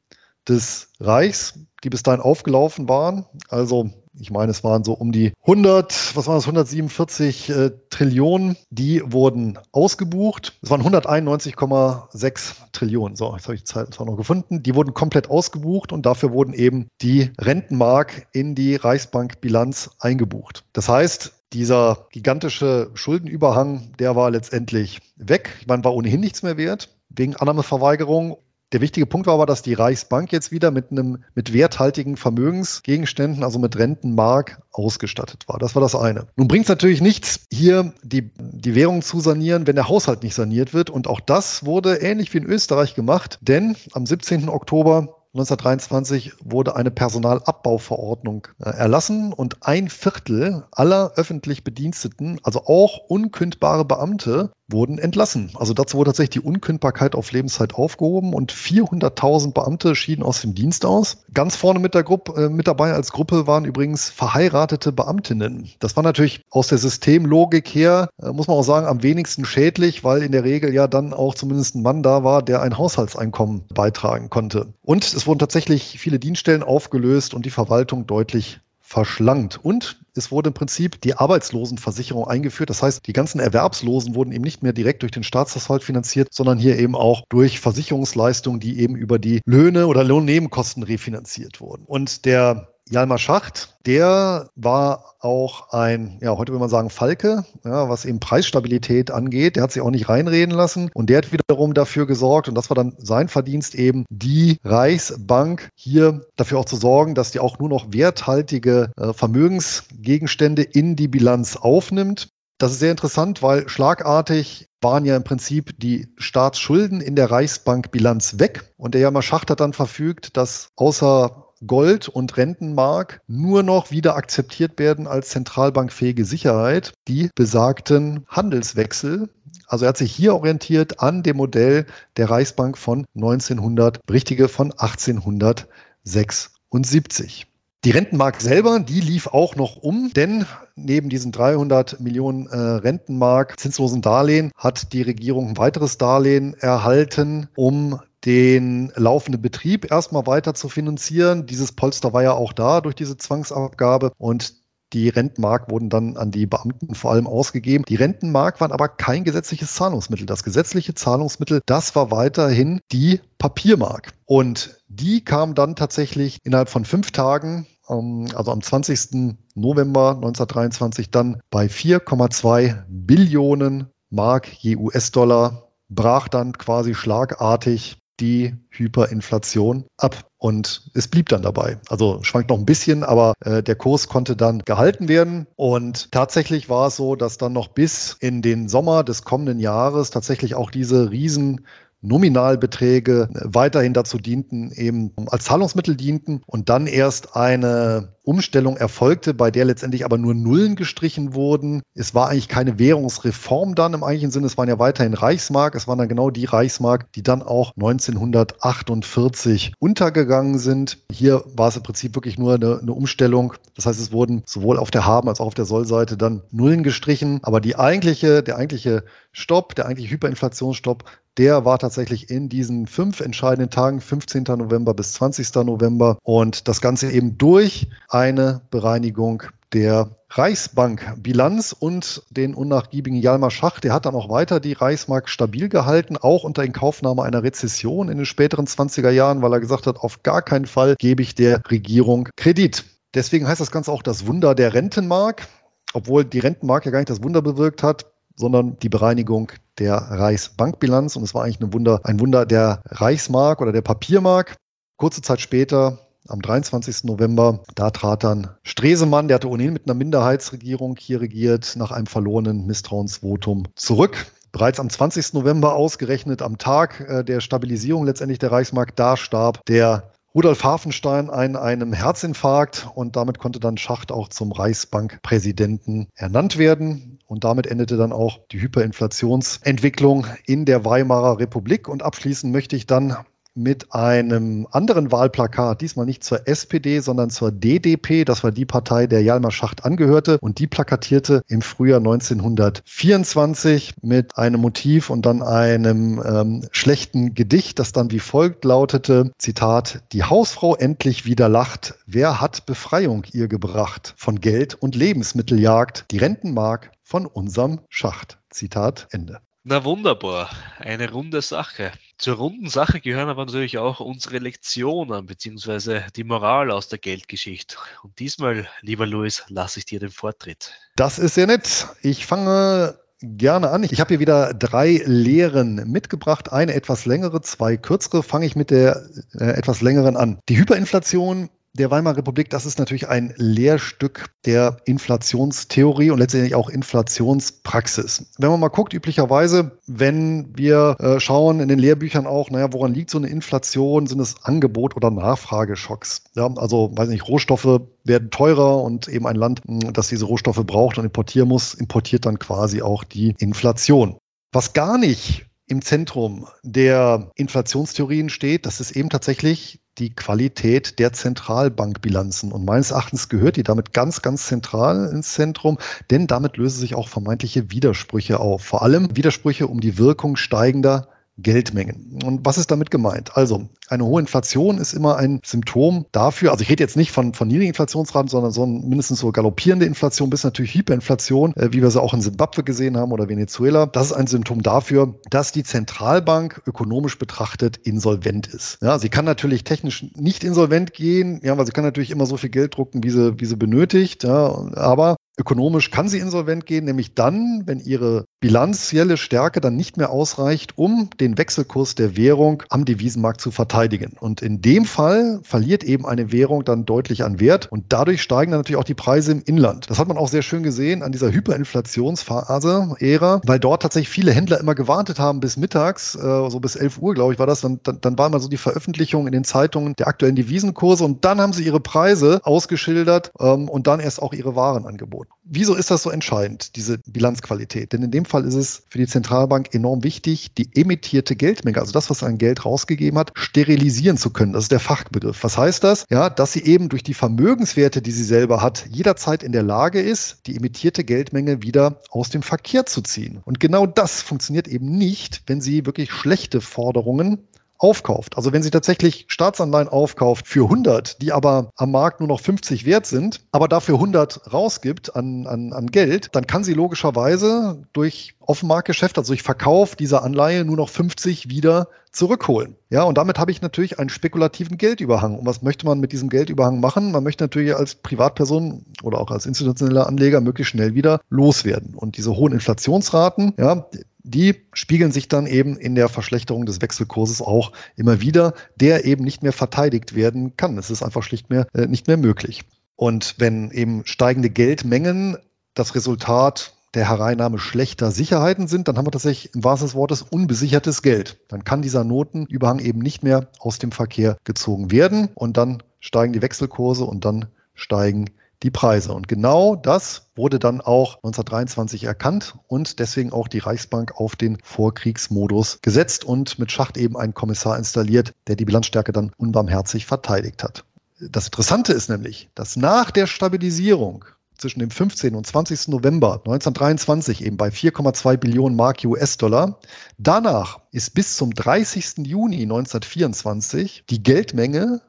des Reichs, die bis dahin aufgelaufen waren, also ich meine, es waren so um die 100, was waren das, 147 äh, Trillionen, die wurden ausgebucht. Es waren 191,6 Trillionen. So, jetzt habe ich die Zeit zwar noch gefunden. Die wurden komplett ausgebucht und dafür wurden eben die Rentenmark in die Reichsbankbilanz eingebucht. Das heißt, dieser gigantische Schuldenüberhang, der war letztendlich weg. Meine, war ohnehin nichts mehr wert wegen Annahmeverweigerung der wichtige Punkt war aber, dass die Reichsbank jetzt wieder mit einem mit werthaltigen Vermögensgegenständen, also mit Rentenmark, ausgestattet war. Das war das eine. Nun bringt es natürlich nichts, hier die, die Währung zu sanieren, wenn der Haushalt nicht saniert wird. Und auch das wurde ähnlich wie in Österreich gemacht, denn am 17. Oktober 1923 wurde eine Personalabbauverordnung äh, erlassen und ein Viertel aller öffentlich Bediensteten, also auch unkündbare Beamte, wurden entlassen. Also dazu wurde tatsächlich die Unkündbarkeit auf Lebenszeit aufgehoben und 400.000 Beamte schieden aus dem Dienst aus. Ganz vorne mit der Gruppe, äh, mit dabei als Gruppe waren übrigens verheiratete Beamtinnen. Das war natürlich aus der Systemlogik her, äh, muss man auch sagen, am wenigsten schädlich, weil in der Regel ja dann auch zumindest ein Mann da war, der ein Haushaltseinkommen beitragen konnte. Und es wurden tatsächlich viele Dienststellen aufgelöst und die Verwaltung deutlich verschlankt. Und es wurde im Prinzip die Arbeitslosenversicherung eingeführt. Das heißt, die ganzen Erwerbslosen wurden eben nicht mehr direkt durch den Staatshaushalt finanziert, sondern hier eben auch durch Versicherungsleistungen, die eben über die Löhne oder Lohnnebenkosten refinanziert wurden. Und der Jalmar Schacht, der war auch ein, ja, heute würde man sagen Falke, ja, was eben Preisstabilität angeht. Der hat sich auch nicht reinreden lassen und der hat wiederum dafür gesorgt, und das war dann sein Verdienst eben, die Reichsbank hier dafür auch zu sorgen, dass die auch nur noch werthaltige äh, Vermögensgegenstände in die Bilanz aufnimmt. Das ist sehr interessant, weil schlagartig waren ja im Prinzip die Staatsschulden in der Reichsbankbilanz weg. Und der Jammer Schacht hat dann verfügt, dass außer Gold und Rentenmark nur noch wieder akzeptiert werden als zentralbankfähige Sicherheit, die besagten Handelswechsel. Also er hat sich hier orientiert an dem Modell der Reichsbank von 1900, richtige von 1876. Die Rentenmark selber, die lief auch noch um, denn neben diesen 300 Millionen äh, Rentenmark zinslosen Darlehen hat die Regierung ein weiteres Darlehen erhalten, um den laufenden Betrieb erstmal weiter zu finanzieren. Dieses Polster war ja auch da durch diese Zwangsabgabe und die Rentenmark wurden dann an die Beamten vor allem ausgegeben. Die Rentenmark waren aber kein gesetzliches Zahlungsmittel. Das gesetzliche Zahlungsmittel, das war weiterhin die Papiermark. Und die kam dann tatsächlich innerhalb von fünf Tagen, ähm, also am 20. November 1923, dann bei 4,2 Billionen Mark je US-Dollar brach dann quasi schlagartig die Hyperinflation ab. Und es blieb dann dabei. Also schwankt noch ein bisschen, aber äh, der Kurs konnte dann gehalten werden. Und tatsächlich war es so, dass dann noch bis in den Sommer des kommenden Jahres tatsächlich auch diese riesen Nominalbeträge weiterhin dazu dienten, eben als Zahlungsmittel dienten und dann erst eine Umstellung erfolgte, bei der letztendlich aber nur Nullen gestrichen wurden. Es war eigentlich keine Währungsreform dann im eigentlichen Sinne, es waren ja weiterhin Reichsmark, es waren dann genau die Reichsmark, die dann auch 1948 untergegangen sind. Hier war es im Prinzip wirklich nur eine, eine Umstellung. Das heißt, es wurden sowohl auf der Haben- als auch auf der Sollseite dann Nullen gestrichen, aber die eigentliche, der eigentliche Stopp, der eigentliche Hyperinflationsstopp, der war tatsächlich in diesen fünf entscheidenden Tagen, 15. November bis 20. November und das Ganze eben durch eine Bereinigung der Reichsbank-Bilanz und den unnachgiebigen Jalmar Schach, der hat dann auch weiter die Reichsmark stabil gehalten, auch unter Inkaufnahme einer Rezession in den späteren 20er Jahren, weil er gesagt hat, auf gar keinen Fall gebe ich der Regierung Kredit. Deswegen heißt das Ganze auch das Wunder der Rentenmark, obwohl die Rentenmark ja gar nicht das Wunder bewirkt hat, sondern die Bereinigung der Reichsbankbilanz. Und es war eigentlich ein Wunder, ein Wunder der Reichsmark oder der Papiermark. Kurze Zeit später am 23. November. Da trat dann Stresemann, der hatte ohnehin mit einer Minderheitsregierung hier regiert, nach einem verlorenen Misstrauensvotum zurück. Bereits am 20. November ausgerechnet am Tag äh, der Stabilisierung letztendlich der Reichsmark, da starb der Rudolf Hafenstein an einem Herzinfarkt und damit konnte dann Schacht auch zum Reichsbankpräsidenten ernannt werden. Und damit endete dann auch die Hyperinflationsentwicklung in der Weimarer Republik. Und abschließend möchte ich dann mit einem anderen Wahlplakat, diesmal nicht zur SPD, sondern zur DDP. Das war die Partei, der Jalmar Schacht angehörte. Und die plakatierte im Frühjahr 1924 mit einem Motiv und dann einem ähm, schlechten Gedicht, das dann wie folgt lautete, Zitat, die Hausfrau endlich wieder lacht. Wer hat Befreiung ihr gebracht? Von Geld und Lebensmitteljagd, die Rentenmark von unserem Schacht. Zitat Ende. Na wunderbar, eine runde Sache. Zur runden Sache gehören aber natürlich auch unsere Lektionen beziehungsweise die Moral aus der Geldgeschichte. Und diesmal, lieber Luis, lasse ich dir den Vortritt. Das ist sehr nett. Ich fange gerne an. Ich habe hier wieder drei Lehren mitgebracht. Eine etwas längere, zwei kürzere. Fange ich mit der äh, etwas längeren an. Die Hyperinflation der Weimarer Republik, das ist natürlich ein Lehrstück der Inflationstheorie und letztendlich auch Inflationspraxis. Wenn man mal guckt, üblicherweise, wenn wir äh, schauen in den Lehrbüchern auch, naja, woran liegt so eine Inflation? Sind es Angebot- oder Nachfrageschocks? Ja, also, weiß nicht, Rohstoffe werden teurer und eben ein Land, das diese Rohstoffe braucht und importieren muss, importiert dann quasi auch die Inflation. Was gar nicht im Zentrum der Inflationstheorien steht, das ist eben tatsächlich die Qualität der Zentralbankbilanzen. Und meines Erachtens gehört die damit ganz, ganz zentral ins Zentrum, denn damit lösen sich auch vermeintliche Widersprüche auf. Vor allem Widersprüche um die Wirkung steigender Geldmengen. Und was ist damit gemeint? Also, eine hohe Inflation ist immer ein Symptom dafür, also ich rede jetzt nicht von, von niedrigen Inflationsraten, sondern so mindestens so galoppierende Inflation bis natürlich Hyperinflation, äh, wie wir sie auch in Simbabwe gesehen haben oder Venezuela. Das ist ein Symptom dafür, dass die Zentralbank ökonomisch betrachtet insolvent ist. Ja, sie kann natürlich technisch nicht insolvent gehen, ja, weil sie kann natürlich immer so viel Geld drucken, wie sie, wie sie benötigt, ja, aber Ökonomisch kann sie insolvent gehen, nämlich dann, wenn ihre bilanzielle Stärke dann nicht mehr ausreicht, um den Wechselkurs der Währung am Devisenmarkt zu verteidigen. Und in dem Fall verliert eben eine Währung dann deutlich an Wert und dadurch steigen dann natürlich auch die Preise im Inland. Das hat man auch sehr schön gesehen an dieser Hyperinflationsphase, Ära, weil dort tatsächlich viele Händler immer gewartet haben bis mittags, äh, so bis 11 Uhr, glaube ich, war das. Dann, dann, dann war mal so die Veröffentlichung in den Zeitungen der aktuellen Devisenkurse und dann haben sie ihre Preise ausgeschildert ähm, und dann erst auch ihre Waren angeboten. Wieso ist das so entscheidend, diese Bilanzqualität? Denn in dem Fall ist es für die Zentralbank enorm wichtig, die emittierte Geldmenge, also das, was ein Geld rausgegeben hat, sterilisieren zu können. Das ist der Fachbegriff. Was heißt das? Ja, dass sie eben durch die Vermögenswerte, die sie selber hat, jederzeit in der Lage ist, die emittierte Geldmenge wieder aus dem Verkehr zu ziehen. Und genau das funktioniert eben nicht, wenn sie wirklich schlechte Forderungen aufkauft. Also wenn sie tatsächlich Staatsanleihen aufkauft für 100, die aber am Markt nur noch 50 wert sind, aber dafür 100 rausgibt an, an, an Geld, dann kann sie logischerweise durch Offenmarktgeschäft, also durch Verkauf dieser Anleihe nur noch 50 wieder zurückholen. Ja, und damit habe ich natürlich einen spekulativen Geldüberhang. Und was möchte man mit diesem Geldüberhang machen? Man möchte natürlich als Privatperson oder auch als institutioneller Anleger möglichst schnell wieder loswerden. Und diese hohen Inflationsraten, ja, die spiegeln sich dann eben in der Verschlechterung des Wechselkurses auch immer wieder, der eben nicht mehr verteidigt werden kann. Es ist einfach schlicht mehr, äh, nicht mehr möglich. Und wenn eben steigende Geldmengen das Resultat der Hereinnahme schlechter Sicherheiten sind, dann haben wir tatsächlich im wahrsten des Wortes unbesichertes Geld. Dann kann dieser Notenüberhang eben nicht mehr aus dem Verkehr gezogen werden und dann steigen die Wechselkurse und dann steigen die Preise. Und genau das wurde dann auch 1923 erkannt und deswegen auch die Reichsbank auf den Vorkriegsmodus gesetzt und mit Schacht eben einen Kommissar installiert, der die Bilanzstärke dann unbarmherzig verteidigt hat. Das Interessante ist nämlich, dass nach der Stabilisierung zwischen dem 15. und 20. November 1923 eben bei 4,2 Billionen Mark US-Dollar. Danach ist bis zum 30. Juni 1924 die Geldmenge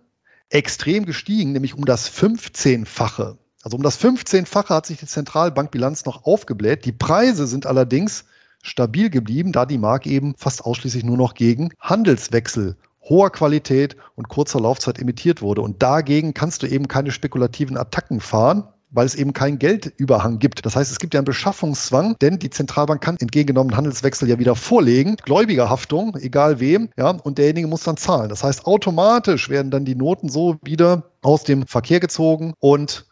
extrem gestiegen, nämlich um das 15-fache. Also um das 15-fache hat sich die Zentralbankbilanz noch aufgebläht. Die Preise sind allerdings stabil geblieben, da die Mark eben fast ausschließlich nur noch gegen Handelswechsel hoher Qualität und kurzer Laufzeit emittiert wurde. Und dagegen kannst du eben keine spekulativen Attacken fahren. Weil es eben keinen Geldüberhang gibt. Das heißt, es gibt ja einen Beschaffungszwang, denn die Zentralbank kann entgegengenommenen Handelswechsel ja wieder vorlegen, Gläubigerhaftung, egal wem, ja, und derjenige muss dann zahlen. Das heißt, automatisch werden dann die Noten so wieder aus dem Verkehr gezogen und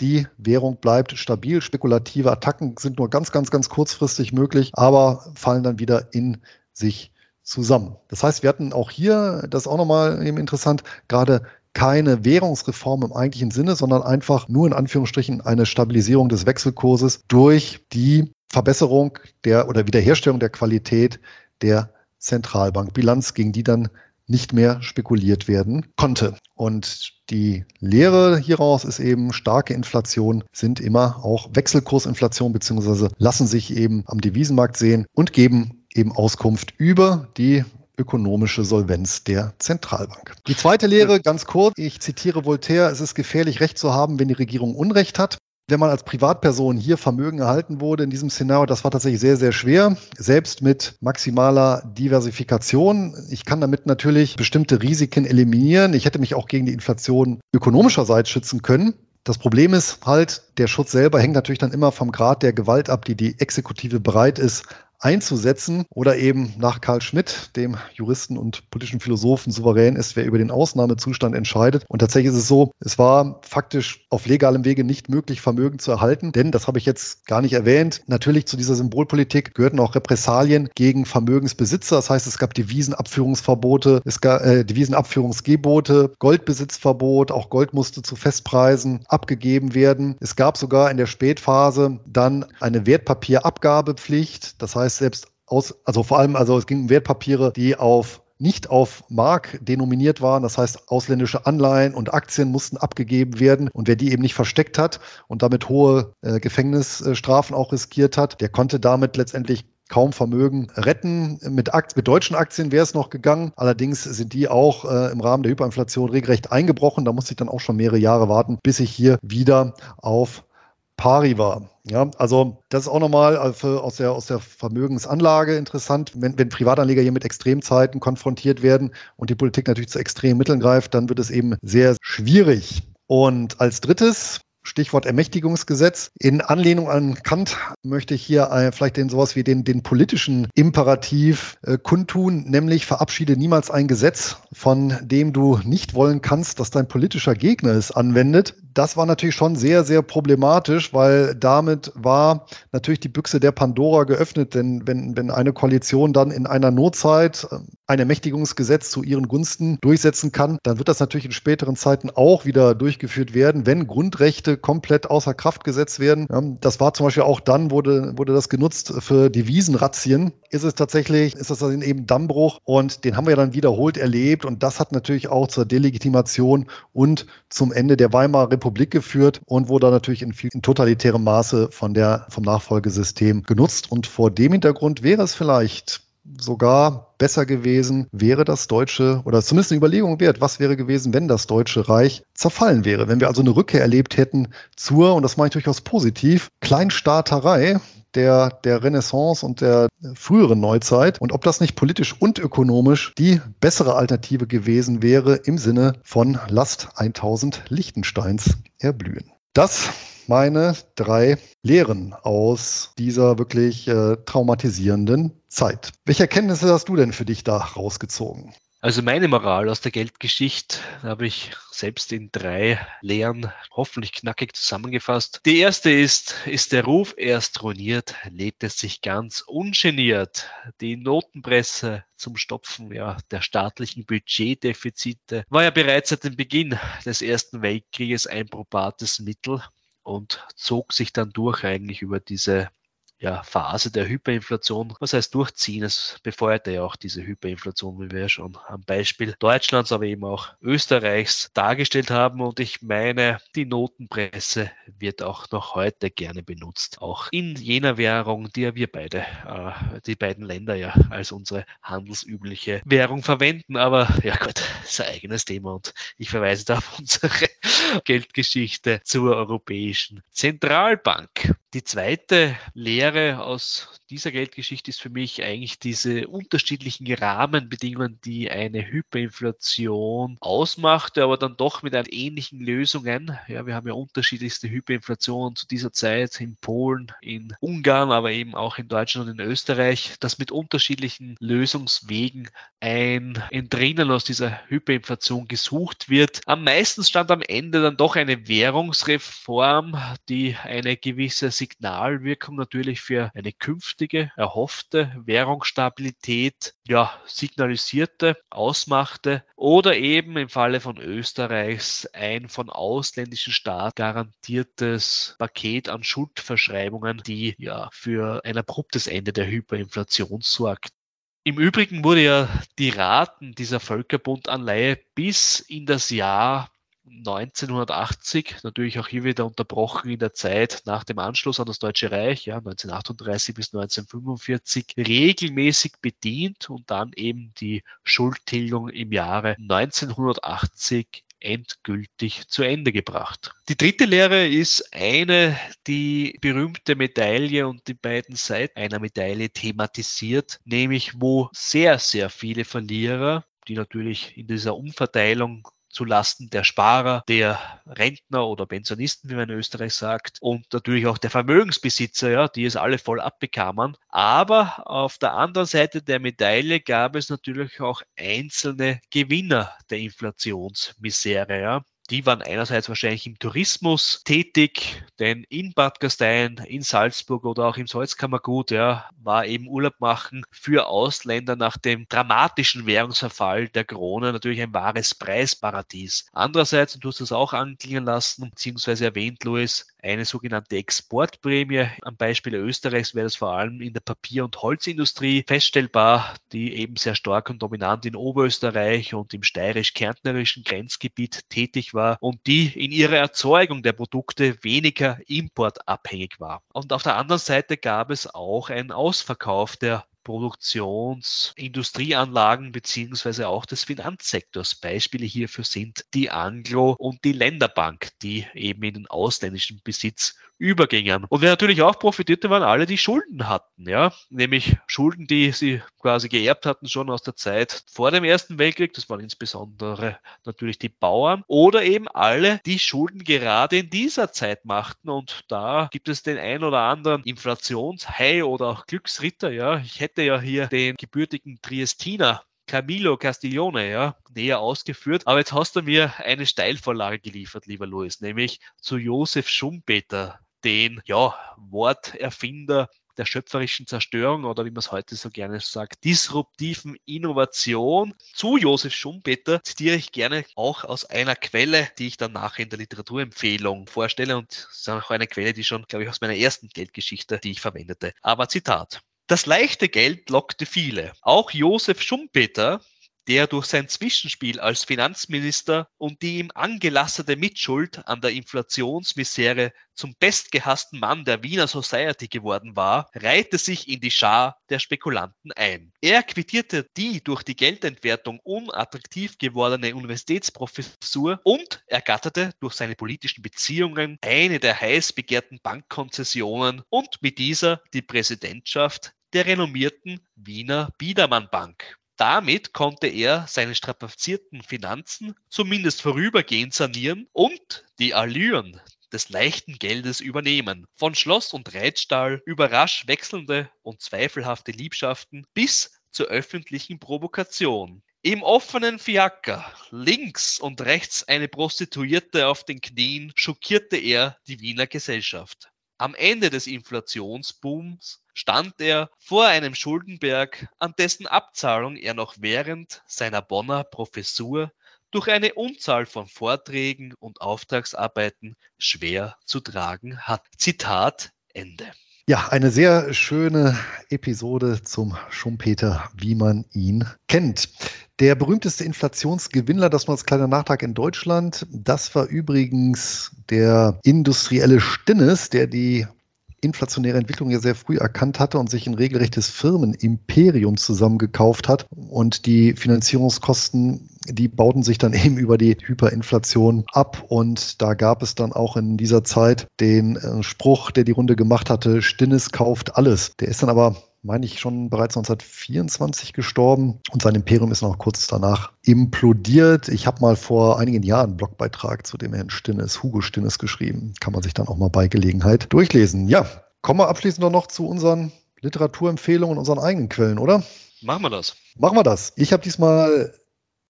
die Währung bleibt stabil. Spekulative Attacken sind nur ganz, ganz, ganz kurzfristig möglich, aber fallen dann wieder in sich zusammen. Das heißt, wir hatten auch hier, das ist auch nochmal eben interessant, gerade keine Währungsreform im eigentlichen Sinne, sondern einfach nur in Anführungsstrichen eine Stabilisierung des Wechselkurses durch die Verbesserung der oder Wiederherstellung der Qualität der Zentralbankbilanz, gegen die dann nicht mehr spekuliert werden konnte. Und die Lehre hieraus ist eben, starke Inflation sind immer auch Wechselkursinflation beziehungsweise lassen sich eben am Devisenmarkt sehen und geben eben Auskunft über die ökonomische Solvenz der Zentralbank. Die zweite Lehre, ganz kurz, ich zitiere Voltaire, es ist gefährlich, Recht zu haben, wenn die Regierung Unrecht hat wenn man als Privatperson hier Vermögen erhalten wurde in diesem Szenario, das war tatsächlich sehr, sehr schwer, selbst mit maximaler Diversifikation. Ich kann damit natürlich bestimmte Risiken eliminieren. Ich hätte mich auch gegen die Inflation ökonomischerseits schützen können. Das Problem ist halt, der Schutz selber hängt natürlich dann immer vom Grad der Gewalt ab, die die Exekutive bereit ist einzusetzen oder eben nach Karl Schmidt, dem Juristen und politischen Philosophen, souverän ist, wer über den Ausnahmezustand entscheidet. Und tatsächlich ist es so, es war faktisch auf legalem Wege nicht möglich, Vermögen zu erhalten, denn, das habe ich jetzt gar nicht erwähnt, natürlich zu dieser Symbolpolitik gehörten auch Repressalien gegen Vermögensbesitzer. Das heißt, es gab Devisenabführungsverbote, es gab äh, Devisenabführungsgebote, Goldbesitzverbot, auch Gold musste zu Festpreisen abgegeben werden. Es gab sogar in der Spätphase dann eine Wertpapierabgabepflicht. Das heißt, selbst aus, also vor allem, also es ging um Wertpapiere, die auf nicht auf Mark denominiert waren. Das heißt, ausländische Anleihen und Aktien mussten abgegeben werden. Und wer die eben nicht versteckt hat und damit hohe äh, Gefängnisstrafen auch riskiert hat, der konnte damit letztendlich kaum Vermögen retten. Mit, Aktien, mit deutschen Aktien wäre es noch gegangen. Allerdings sind die auch äh, im Rahmen der Hyperinflation regelrecht eingebrochen. Da musste ich dann auch schon mehrere Jahre warten, bis ich hier wieder auf pari war. Ja, also das ist auch nochmal also aus der, aus der Vermögensanlage interessant. Wenn, wenn Privatanleger hier mit Extremzeiten konfrontiert werden und die Politik natürlich zu extremen Mitteln greift, dann wird es eben sehr schwierig. Und als drittes Stichwort Ermächtigungsgesetz. In Anlehnung an Kant möchte ich hier äh, vielleicht den sowas wie den, den politischen Imperativ äh, kundtun, nämlich verabschiede niemals ein Gesetz, von dem du nicht wollen kannst, dass dein politischer Gegner es anwendet. Das war natürlich schon sehr, sehr problematisch, weil damit war natürlich die Büchse der Pandora geöffnet, denn wenn, wenn eine Koalition dann in einer Notzeit äh, ein Ermächtigungsgesetz zu ihren Gunsten durchsetzen kann, dann wird das natürlich in späteren Zeiten auch wieder durchgeführt werden, wenn Grundrechte komplett außer Kraft gesetzt werden. das war zum Beispiel auch dann, wurde, wurde das genutzt für Devisenrazzien. Ist es tatsächlich, ist das dann eben Dammbruch und den haben wir dann wiederholt erlebt und das hat natürlich auch zur Delegitimation und zum Ende der Weimarer Republik geführt und wurde natürlich in, viel, in totalitärem Maße von der, vom Nachfolgesystem genutzt und vor dem Hintergrund wäre es vielleicht sogar besser gewesen, wäre das Deutsche, oder zumindest eine Überlegung wert, was wäre gewesen, wenn das Deutsche Reich zerfallen wäre. Wenn wir also eine Rückkehr erlebt hätten zur, und das meine ich durchaus positiv, Kleinstaaterei, der, der Renaissance und der früheren Neuzeit und ob das nicht politisch und ökonomisch die bessere Alternative gewesen wäre im Sinne von Last 1000 Lichtensteins erblühen. Das meine drei Lehren aus dieser wirklich äh, traumatisierenden Zeit. Welche Erkenntnisse hast du denn für dich da rausgezogen? Also meine Moral aus der Geldgeschichte habe ich selbst in drei Lehren hoffentlich knackig zusammengefasst. Die erste ist, ist der Ruf erst ruiniert, lädt es sich ganz ungeniert. Die Notenpresse zum Stopfen ja, der staatlichen Budgetdefizite war ja bereits seit dem Beginn des Ersten Weltkrieges ein probates Mittel und zog sich dann durch eigentlich über diese ja, Phase der Hyperinflation. Was heißt durchziehen? Es befeuerte ja auch diese Hyperinflation, wie wir ja schon am Beispiel Deutschlands, aber eben auch Österreichs dargestellt haben. Und ich meine, die Notenpresse wird auch noch heute gerne benutzt. Auch in jener Währung, die ja wir beide, äh, die beiden Länder ja als unsere handelsübliche Währung verwenden. Aber ja das ist ein eigenes Thema und ich verweise da auf unsere Geldgeschichte zur Europäischen Zentralbank. Die zweite Lehre aus dieser Geldgeschichte ist für mich eigentlich diese unterschiedlichen Rahmenbedingungen, die eine Hyperinflation ausmachte, aber dann doch mit ähnlichen Lösungen. Ja, wir haben ja unterschiedlichste Hyperinflationen zu dieser Zeit in Polen, in Ungarn, aber eben auch in Deutschland und in Österreich, dass mit unterschiedlichen Lösungswegen ein Entrinnen aus dieser Hyperinflation gesucht wird. Am meisten stand am Ende dann doch eine Währungsreform, die eine gewisse Signalwirkung natürlich für eine künftige erhoffte Währungsstabilität ja, signalisierte, ausmachte oder eben im Falle von Österreichs ein von ausländischen Staaten garantiertes Paket an Schuldverschreibungen, die ja für ein abruptes Ende der Hyperinflation sorgt. Im Übrigen wurde ja die Raten dieser Völkerbundanleihe bis in das Jahr 1980, natürlich auch hier wieder unterbrochen in der Zeit nach dem Anschluss an das Deutsche Reich, ja, 1938 bis 1945, regelmäßig bedient und dann eben die Schuldtilgung im Jahre 1980 endgültig zu Ende gebracht. Die dritte Lehre ist eine, die berühmte Medaille und die beiden Seiten einer Medaille thematisiert, nämlich wo sehr, sehr viele Verlierer die natürlich in dieser Umverteilung zu Lasten der Sparer, der Rentner oder Pensionisten, wie man in Österreich sagt, und natürlich auch der Vermögensbesitzer, ja, die es alle voll abbekamen. Aber auf der anderen Seite der Medaille gab es natürlich auch einzelne Gewinner der Inflationsmisere. Ja. Die waren einerseits wahrscheinlich im Tourismus tätig, denn in Bad Gastein, in Salzburg oder auch im Salzkammergut ja, war eben Urlaub machen für Ausländer nach dem dramatischen Währungsverfall der Krone natürlich ein wahres Preisparadies. Andererseits, und du hast es auch anklingen lassen, beziehungsweise erwähnt, Louis, eine sogenannte Exportprämie. Am Beispiel Österreichs wäre das vor allem in der Papier- und Holzindustrie feststellbar, die eben sehr stark und dominant in Oberösterreich und im steirisch-kärntnerischen Grenzgebiet tätig war und die in ihrer Erzeugung der Produkte weniger importabhängig war. Und auf der anderen Seite gab es auch einen Ausverkauf der Produktionsindustrieanlagen beziehungsweise auch des Finanzsektors. Beispiele hierfür sind die Anglo- und die Länderbank, die eben in den ausländischen Besitz übergingen. Und wer natürlich auch profitierte, waren alle, die Schulden hatten, ja, nämlich Schulden, die sie quasi geerbt hatten schon aus der Zeit vor dem Ersten Weltkrieg. Das waren insbesondere natürlich die Bauern oder eben alle, die Schulden gerade in dieser Zeit machten. Und da gibt es den ein oder anderen Inflationshai oder auch Glücksritter, ja. Ich hätte ja hier den gebürtigen Triestiner Camilo Castiglione, ja, näher ausgeführt. Aber jetzt hast du mir eine Steilvorlage geliefert, lieber Louis, nämlich zu Josef Schumpeter, den ja, Worterfinder der schöpferischen Zerstörung oder wie man es heute so gerne sagt, disruptiven Innovation. Zu Josef Schumpeter zitiere ich gerne auch aus einer Quelle, die ich dann nachher in der Literaturempfehlung vorstelle und das ist auch eine Quelle, die schon, glaube ich, aus meiner ersten Geldgeschichte, die ich verwendete. Aber Zitat. Das leichte Geld lockte viele. Auch Josef Schumpeter der durch sein Zwischenspiel als Finanzminister und die ihm angelassene Mitschuld an der Inflationsmisere zum bestgehassten Mann der Wiener Society geworden war, reihte sich in die Schar der Spekulanten ein. Er quittierte die durch die Geldentwertung unattraktiv gewordene Universitätsprofessur und ergatterte durch seine politischen Beziehungen eine der heiß begehrten Bankkonzessionen und mit dieser die Präsidentschaft der renommierten Wiener Biedermann Bank. Damit konnte er seine strapazierten Finanzen zumindest vorübergehend sanieren und die Allüren des leichten Geldes übernehmen. Von Schloss und Reitstall über rasch wechselnde und zweifelhafte Liebschaften bis zur öffentlichen Provokation. Im offenen Fiaker, links und rechts eine Prostituierte auf den Knien, schockierte er die Wiener Gesellschaft. Am Ende des Inflationsbooms stand er vor einem Schuldenberg, an dessen Abzahlung er noch während seiner Bonner Professur durch eine Unzahl von Vorträgen und Auftragsarbeiten schwer zu tragen hat. Zitat Ende. Ja, eine sehr schöne Episode zum Schumpeter, wie man ihn kennt. Der berühmteste Inflationsgewinnler, das mal als kleiner Nachtrag in Deutschland, das war übrigens der industrielle Stinnes, der die inflationäre Entwicklung ja sehr früh erkannt hatte und sich ein regelrechtes Firmenimperium zusammengekauft hat und die Finanzierungskosten die bauten sich dann eben über die Hyperinflation ab. Und da gab es dann auch in dieser Zeit den äh, Spruch, der die Runde gemacht hatte, Stinnes kauft alles. Der ist dann aber meine ich, schon bereits 1924 gestorben und sein Imperium ist noch kurz danach implodiert. Ich habe mal vor einigen Jahren einen Blogbeitrag zu dem Herrn Stinnes, Hugo Stinnes, geschrieben. Kann man sich dann auch mal bei Gelegenheit durchlesen. Ja, kommen wir abschließend noch zu unseren Literaturempfehlungen, unseren eigenen Quellen, oder? Machen wir das. Machen wir das. Ich habe diesmal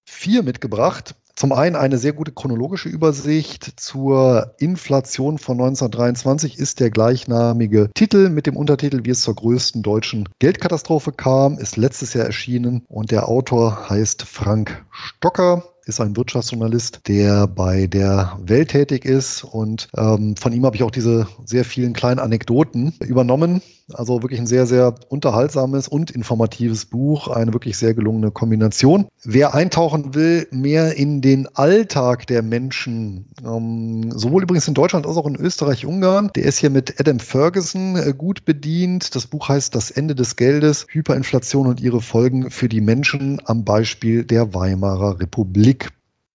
vier mitgebracht. Zum einen eine sehr gute chronologische Übersicht zur Inflation von 1923 ist der gleichnamige Titel mit dem Untertitel Wie es zur größten deutschen Geldkatastrophe kam, ist letztes Jahr erschienen und der Autor heißt Frank Stocker ist ein Wirtschaftsjournalist, der bei der Welt tätig ist und ähm, von ihm habe ich auch diese sehr vielen kleinen Anekdoten übernommen. Also wirklich ein sehr, sehr unterhaltsames und informatives Buch, eine wirklich sehr gelungene Kombination. Wer eintauchen will, mehr in den Alltag der Menschen, ähm, sowohl übrigens in Deutschland als auch in Österreich, Ungarn, der ist hier mit Adam Ferguson äh, gut bedient. Das Buch heißt Das Ende des Geldes, Hyperinflation und ihre Folgen für die Menschen am Beispiel der Weimarer Republik.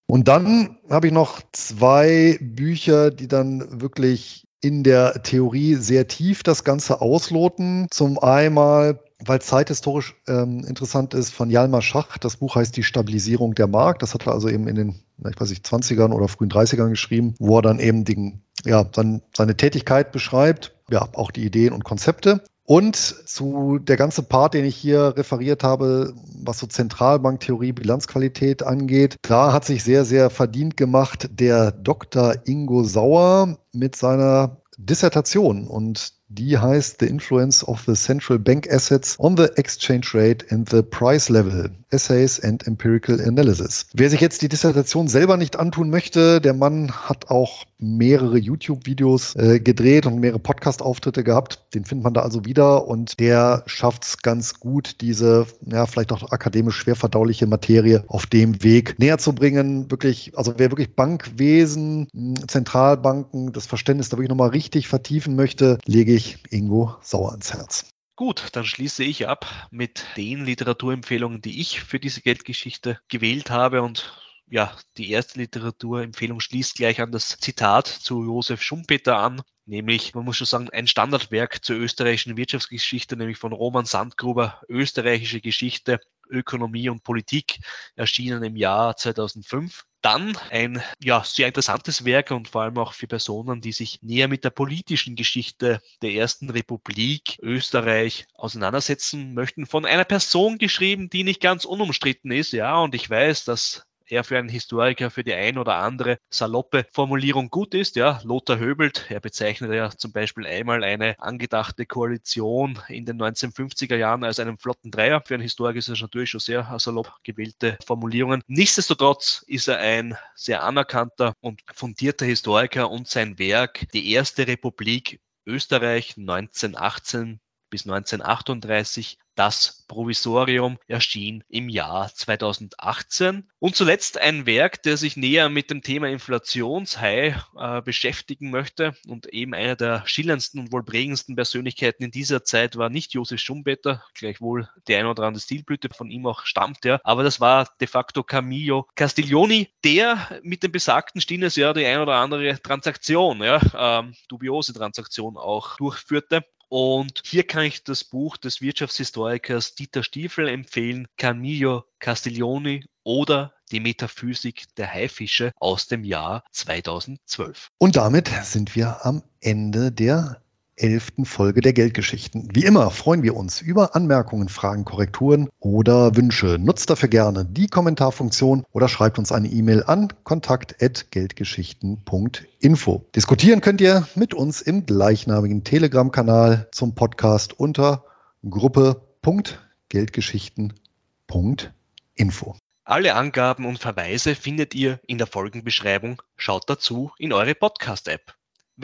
Und dann habe ich noch zwei Bücher, die dann wirklich in der Theorie sehr tief das Ganze ausloten. Zum einmal weil zeithistorisch ähm, interessant ist, von Jalmar Schach. Das Buch heißt Die Stabilisierung der Markt. Das hat er also eben in den, ich weiß nicht, 20ern oder frühen 30ern geschrieben, wo er dann eben den, ja, sein, seine Tätigkeit beschreibt, ja, auch die Ideen und Konzepte. Und zu der ganze Part, den ich hier referiert habe, was so Zentralbanktheorie, Bilanzqualität angeht, da hat sich sehr, sehr verdient gemacht der Dr. Ingo Sauer mit seiner Dissertation. Und die heißt The Influence of the Central Bank Assets on the Exchange Rate and the Price Level, Essays and Empirical Analysis. Wer sich jetzt die Dissertation selber nicht antun möchte, der Mann hat auch mehrere YouTube-Videos äh, gedreht und mehrere Podcast-Auftritte gehabt. Den findet man da also wieder und der schafft es ganz gut, diese, ja, vielleicht auch akademisch schwer verdauliche Materie auf dem Weg näher zu bringen. Wirklich, also wer wirklich Bankwesen, Zentralbanken, das Verständnis da wirklich nochmal richtig vertiefen möchte, lege ich Ingo Sauer ans Herz. Gut, dann schließe ich ab mit den Literaturempfehlungen, die ich für diese Geldgeschichte gewählt habe. Und ja, die erste Literaturempfehlung schließt gleich an das Zitat zu Josef Schumpeter an, nämlich, man muss schon sagen, ein Standardwerk zur österreichischen Wirtschaftsgeschichte, nämlich von Roman Sandgruber, österreichische Geschichte, Ökonomie und Politik, erschienen im Jahr 2005. Dann ein ja, sehr interessantes Werk und vor allem auch für Personen, die sich näher mit der politischen Geschichte der Ersten Republik Österreich auseinandersetzen möchten, von einer Person geschrieben, die nicht ganz unumstritten ist. Ja, und ich weiß, dass er für einen Historiker für die ein oder andere saloppe Formulierung gut ist. Ja, Lothar Höbelt, er bezeichnet ja zum Beispiel einmal eine angedachte Koalition in den 1950er Jahren als einen flotten Dreier. Für einen Historiker ist das natürlich schon sehr salopp gewählte Formulierungen. Nichtsdestotrotz ist er ein sehr anerkannter und fundierter Historiker und sein Werk Die Erste Republik Österreich 1918 bis 1938 das Provisorium erschien im Jahr 2018. Und zuletzt ein Werk, der sich näher mit dem Thema Inflationshigh äh, beschäftigen möchte. Und eben einer der schillerndsten und wohl prägendsten Persönlichkeiten in dieser Zeit war nicht Josef Schumpeter, gleichwohl die ein oder andere Stilblüte von ihm auch stammt, ja. Aber das war de facto Camillo Castiglioni, der mit dem besagten Stinnes ja die ein oder andere Transaktion, ja, ähm, dubiose Transaktion auch durchführte. Und hier kann ich das Buch des Wirtschaftshistorikers Dieter Stiefel empfehlen, Camillo Castiglioni oder die Metaphysik der Haifische aus dem Jahr 2012. Und damit sind wir am Ende der elften Folge der Geldgeschichten. Wie immer freuen wir uns über Anmerkungen, Fragen, Korrekturen oder Wünsche. Nutzt dafür gerne die Kommentarfunktion oder schreibt uns eine E-Mail an kontakt.geldgeschichten.info. Diskutieren könnt ihr mit uns im gleichnamigen Telegram-Kanal zum Podcast unter gruppe.geldgeschichten.info. Alle Angaben und Verweise findet ihr in der Folgenbeschreibung. Schaut dazu in eure Podcast-App.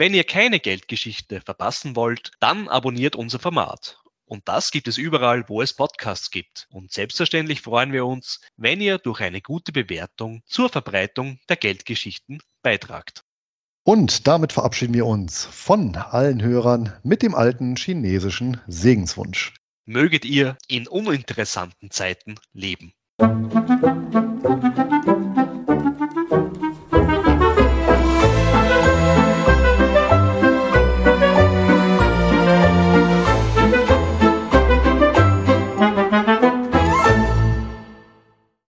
Wenn ihr keine Geldgeschichte verpassen wollt, dann abonniert unser Format. Und das gibt es überall, wo es Podcasts gibt. Und selbstverständlich freuen wir uns, wenn ihr durch eine gute Bewertung zur Verbreitung der Geldgeschichten beitragt. Und damit verabschieden wir uns von allen Hörern mit dem alten chinesischen Segenswunsch. Möget ihr in uninteressanten Zeiten leben.